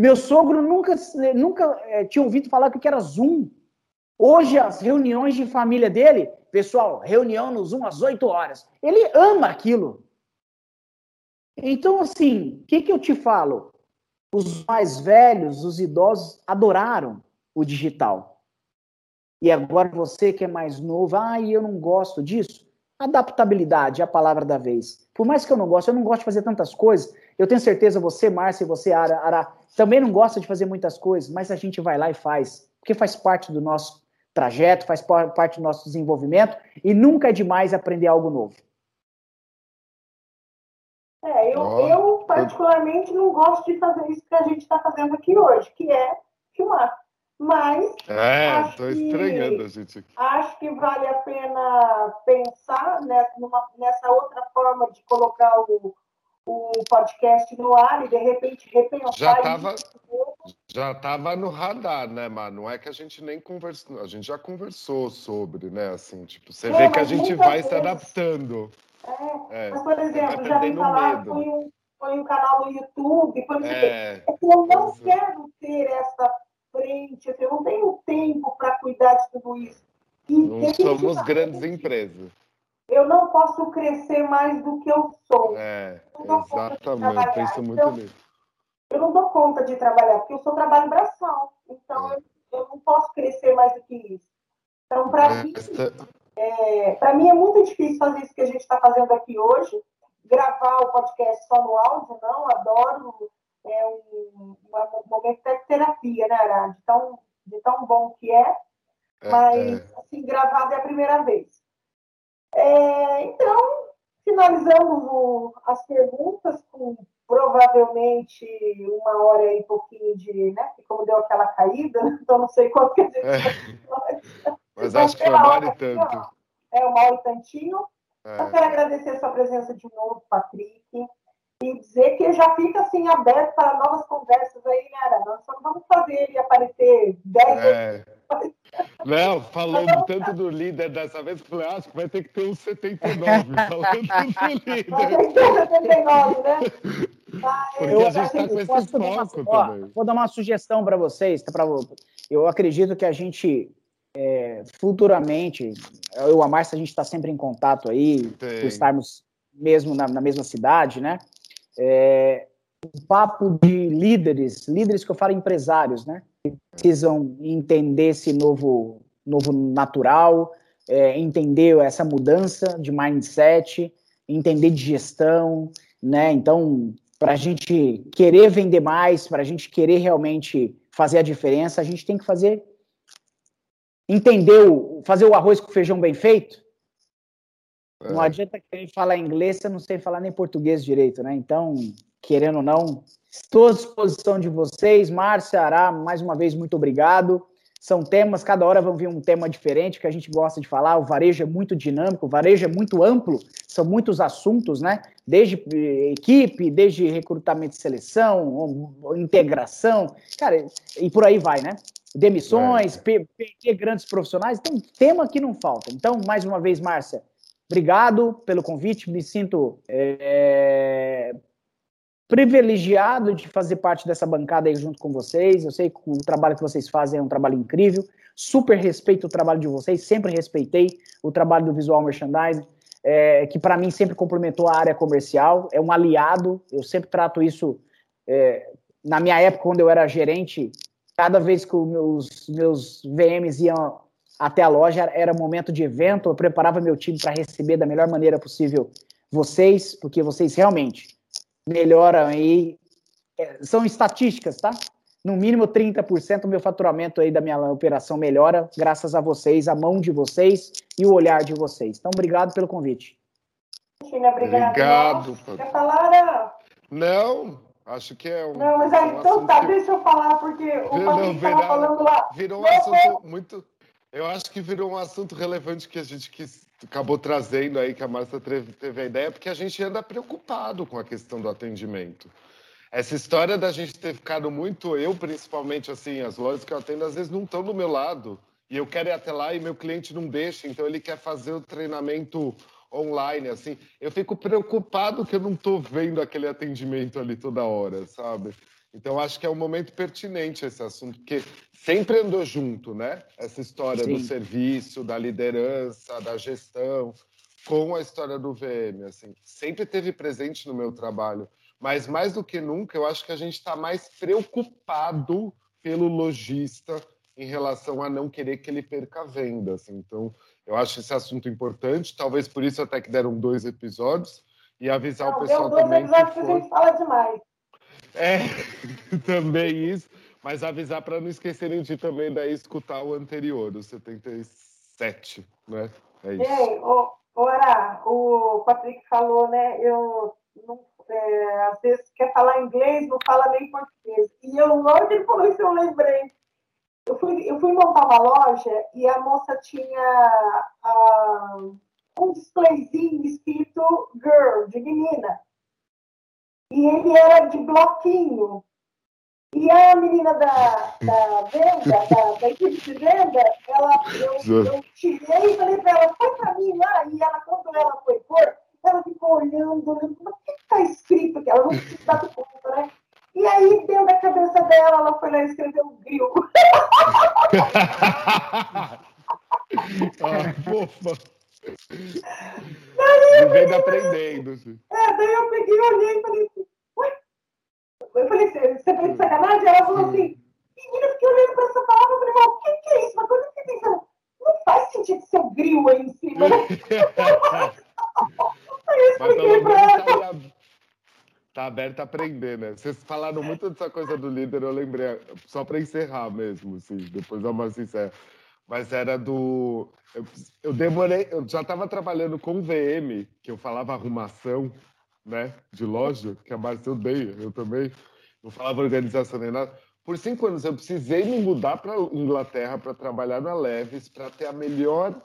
Meu sogro nunca, nunca é, tinha ouvido falar que era Zoom. Hoje, as reuniões de família dele, pessoal, reunião no Zoom às 8 horas. Ele ama aquilo. Então, assim, o que, que eu te falo? Os mais velhos, os idosos, adoraram o digital. E agora você que é mais novo, ah, eu não gosto disso. Adaptabilidade é a palavra da vez. Por mais que eu não goste, eu não gosto de fazer tantas coisas. Eu tenho certeza, você, Márcia, e você, Ara, Ara, também não gosta de fazer muitas coisas, mas a gente vai lá e faz, porque faz parte do nosso trajeto, faz parte do nosso desenvolvimento, e nunca é demais aprender algo novo. É, eu, oh. eu particularmente não gosto de fazer isso que a gente está fazendo aqui hoje, que é filmar. Mas. É, estou estranhando a gente aqui. Acho que vale a pena pensar né, numa, nessa outra forma de colocar o, o podcast no ar e de repente repensar. Já estava já tava no radar, né, Mar? Não é que a gente nem conversou, a gente já conversou sobre, né? Assim, tipo, você é, vê que a gente vai vezes... se adaptando. É, é, mas, por exemplo, já vi falar que foi um, foi um canal no YouTube, exemplo, é, é que eu não quero ter essa frente, assim, eu não tenho tempo para cuidar de tudo isso. E não somos grandes empresas. Eu não posso crescer mais do que eu sou. É, exatamente, isso é muito então, lindo. Eu não dou conta de trabalhar, porque eu sou trabalho braçal. Então, é. eu, eu, não posso crescer mais do que isso. Então, para é, mim, é, para mim é muito difícil fazer isso que a gente está fazendo aqui hoje. Gravar o podcast só no áudio, não. Adoro é um, um momento de terapia, né, Ara? De tão, de tão bom que é. é, mas é. assim, gravado é a primeira vez. É, então, finalizamos o, as perguntas com provavelmente uma hora e pouquinho de, né? Como deu aquela caída, então não sei quanto que a gente. É. Mas acho que foi uma hora e tanto. É, uma hora e tantinho. É. Eu quero agradecer a sua presença de novo, Patrick e dizer que já fica assim aberto para novas conversas aí, né, Ara? Nós só vamos fazer ele aparecer 10 é. vezes. Não, falando tanto do líder dessa vez, eu falei, ah, acho que vai ter que ter um 79, falando do líder. Vai ter que ter 79, né? Eu, a gente está com esse foco também. Vou dar uma sugestão para vocês. Pra, eu acredito que a gente, é, futuramente, eu e a Márcia, a gente está sempre em contato aí, por estarmos mesmo na, na mesma cidade, né? é, um papo de líderes, líderes que eu falo empresários, né? Precisam entender esse novo, novo natural, é, entender essa mudança de mindset, entender de gestão, né? Então, para a gente querer vender mais, para a gente querer realmente fazer a diferença, a gente tem que fazer entender o, fazer o arroz com feijão bem feito. Não adianta querer falar inglês, você não sei falar nem português direito, né? Então, querendo ou não, estou à disposição de vocês. Márcia, Ará, mais uma vez, muito obrigado. São temas, cada hora vão vir um tema diferente que a gente gosta de falar. O varejo é muito dinâmico, o varejo é muito amplo, são muitos assuntos, né? Desde equipe, desde recrutamento e seleção, integração, cara, e por aí vai, né? Demissões, é. perder grandes profissionais, tem tema que não falta. Então, mais uma vez, Márcia, Obrigado pelo convite, me sinto é, privilegiado de fazer parte dessa bancada aí junto com vocês. Eu sei que o trabalho que vocês fazem é um trabalho incrível. Super respeito o trabalho de vocês, sempre respeitei o trabalho do Visual Merchandising, é, que para mim sempre complementou a área comercial, é um aliado. Eu sempre trato isso. É, na minha época, quando eu era gerente, cada vez que os meus, meus VMs iam até a loja era momento de evento, eu preparava meu time para receber da melhor maneira possível vocês, porque vocês realmente melhoram aí. É, são estatísticas, tá? No mínimo 30% do meu faturamento aí da minha operação melhora, graças a vocês, a mão de vocês e o olhar de vocês. Então, obrigado pelo convite. China, obrigado. Obrigado. Quer falar? Não, acho que é um. Não, mas aí, então tá, que... deixa eu falar, porque o Patrick estava falando lá. Virou um assunto muito eu acho que virou um assunto relevante que a gente quis, acabou trazendo aí, que a Márcia teve, a ideia, porque a gente anda preocupado com a questão do atendimento. Essa história da gente ter ficado muito, eu principalmente, assim, as lojas que eu atendo às vezes não estão do meu lado. E eu quero ir até lá e meu cliente não deixa, então ele quer fazer o treinamento online, assim. Eu fico preocupado que eu não estou vendo aquele atendimento ali toda hora, sabe? Então, acho que é um momento pertinente esse assunto, porque sempre andou junto, né? Essa história Sim. do serviço, da liderança, da gestão, com a história do VM, assim. Sempre teve presente no meu trabalho. Mas, mais do que nunca, eu acho que a gente está mais preocupado pelo lojista em relação a não querer que ele perca a venda. Assim. Então, eu acho esse assunto importante. Talvez por isso até que deram dois episódios. E avisar não, o pessoal também. que, for... que a gente fala demais. É, também isso. Mas avisar para não esquecerem de também daí escutar o anterior, o 77, né? É isso. Ei, ora, o Patrick falou, né? Eu não, é, às vezes quer falar inglês, não fala nem português. E eu, logo isso, eu lembrei. Eu fui, eu fui montar uma loja e a moça tinha uh, um displayzinho escrito girl, de menina e ele era de bloquinho. E a menina da, da venda, da, da equipe de venda, ela, eu, eu tirei e falei para ela, foi para mim lá, e ela, quando ela foi pôr, ela ficou olhando, olhando, o que está escrito aqui? Ela não se dado conta, né? E aí, dentro da cabeça dela, ela foi lá e escreveu um grilo. ah, fofa. Vivendo aprendendo. Assim. É, daí eu peguei, olhei e falei assim, ué? Eu falei, você tá de sacanagem? Ela falou assim, menina, fiquei olhando pra essa palavra, eu falei, o que, que é isso? Uma coisa que pensando, não faz sentido ser o grilo aí em cima, né? aí eu expliquei pra ela. Tá, tá aberto a aprender, né? Vocês falaram muito dessa coisa do líder, eu lembrei, só para encerrar mesmo, assim, depois a Marcia encerra. Mas era do. Eu, eu demorei, eu já estava trabalhando com VM, que eu falava arrumação, né, de loja, que a Márcia odeia, eu também. Não falava organização nem nada. Por cinco anos eu precisei me mudar para Inglaterra para trabalhar na Leves, para ter a melhor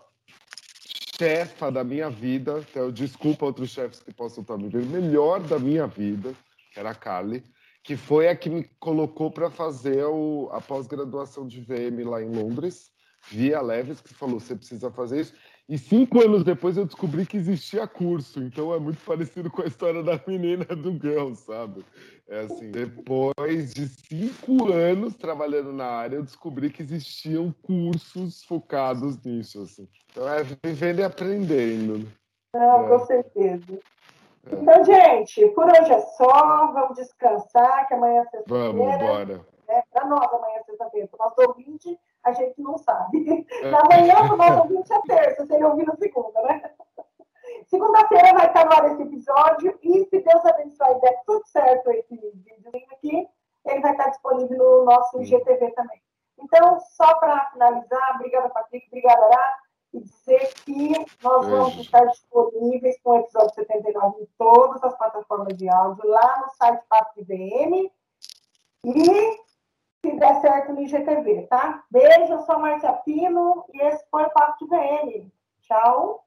chefa da minha vida. Então, desculpa outros chefes que possam estar me vendo, melhor da minha vida, que era a Carly que foi a que me colocou para fazer o, a pós-graduação de VM lá em Londres, via Leves, que falou: você precisa fazer isso. E cinco anos depois eu descobri que existia curso, então é muito parecido com a história da menina do Girl, sabe? É assim, depois de cinco anos trabalhando na área, eu descobri que existiam cursos focados nisso, assim. Então é vivendo e aprendendo. Não, é. com certeza. Então, gente, por hoje é só. Vamos descansar, que amanhã é sexta-feira. Vamos, bora. É, Para nós, amanhã é sexta-feira. Para o nosso ouvinte, a gente não sabe. É. Na manhã, para o nosso ouvinte é terça, se ele ouvir na segunda, né? Segunda-feira vai estar no ar esse episódio. E se Deus abençoe e der tudo certo esse vídeo aqui, ele vai estar disponível no nosso IGTV também. Então, só para finalizar, obrigada, Patrick, obrigada, Ará e dizer que nós vamos estar disponíveis com o episódio 79 em todas as plataformas de áudio, lá no site Papo IBM e se der certo no IGTV, tá? Beijo, eu sou a Marcia Pino e esse foi o Papo de VM. Tchau.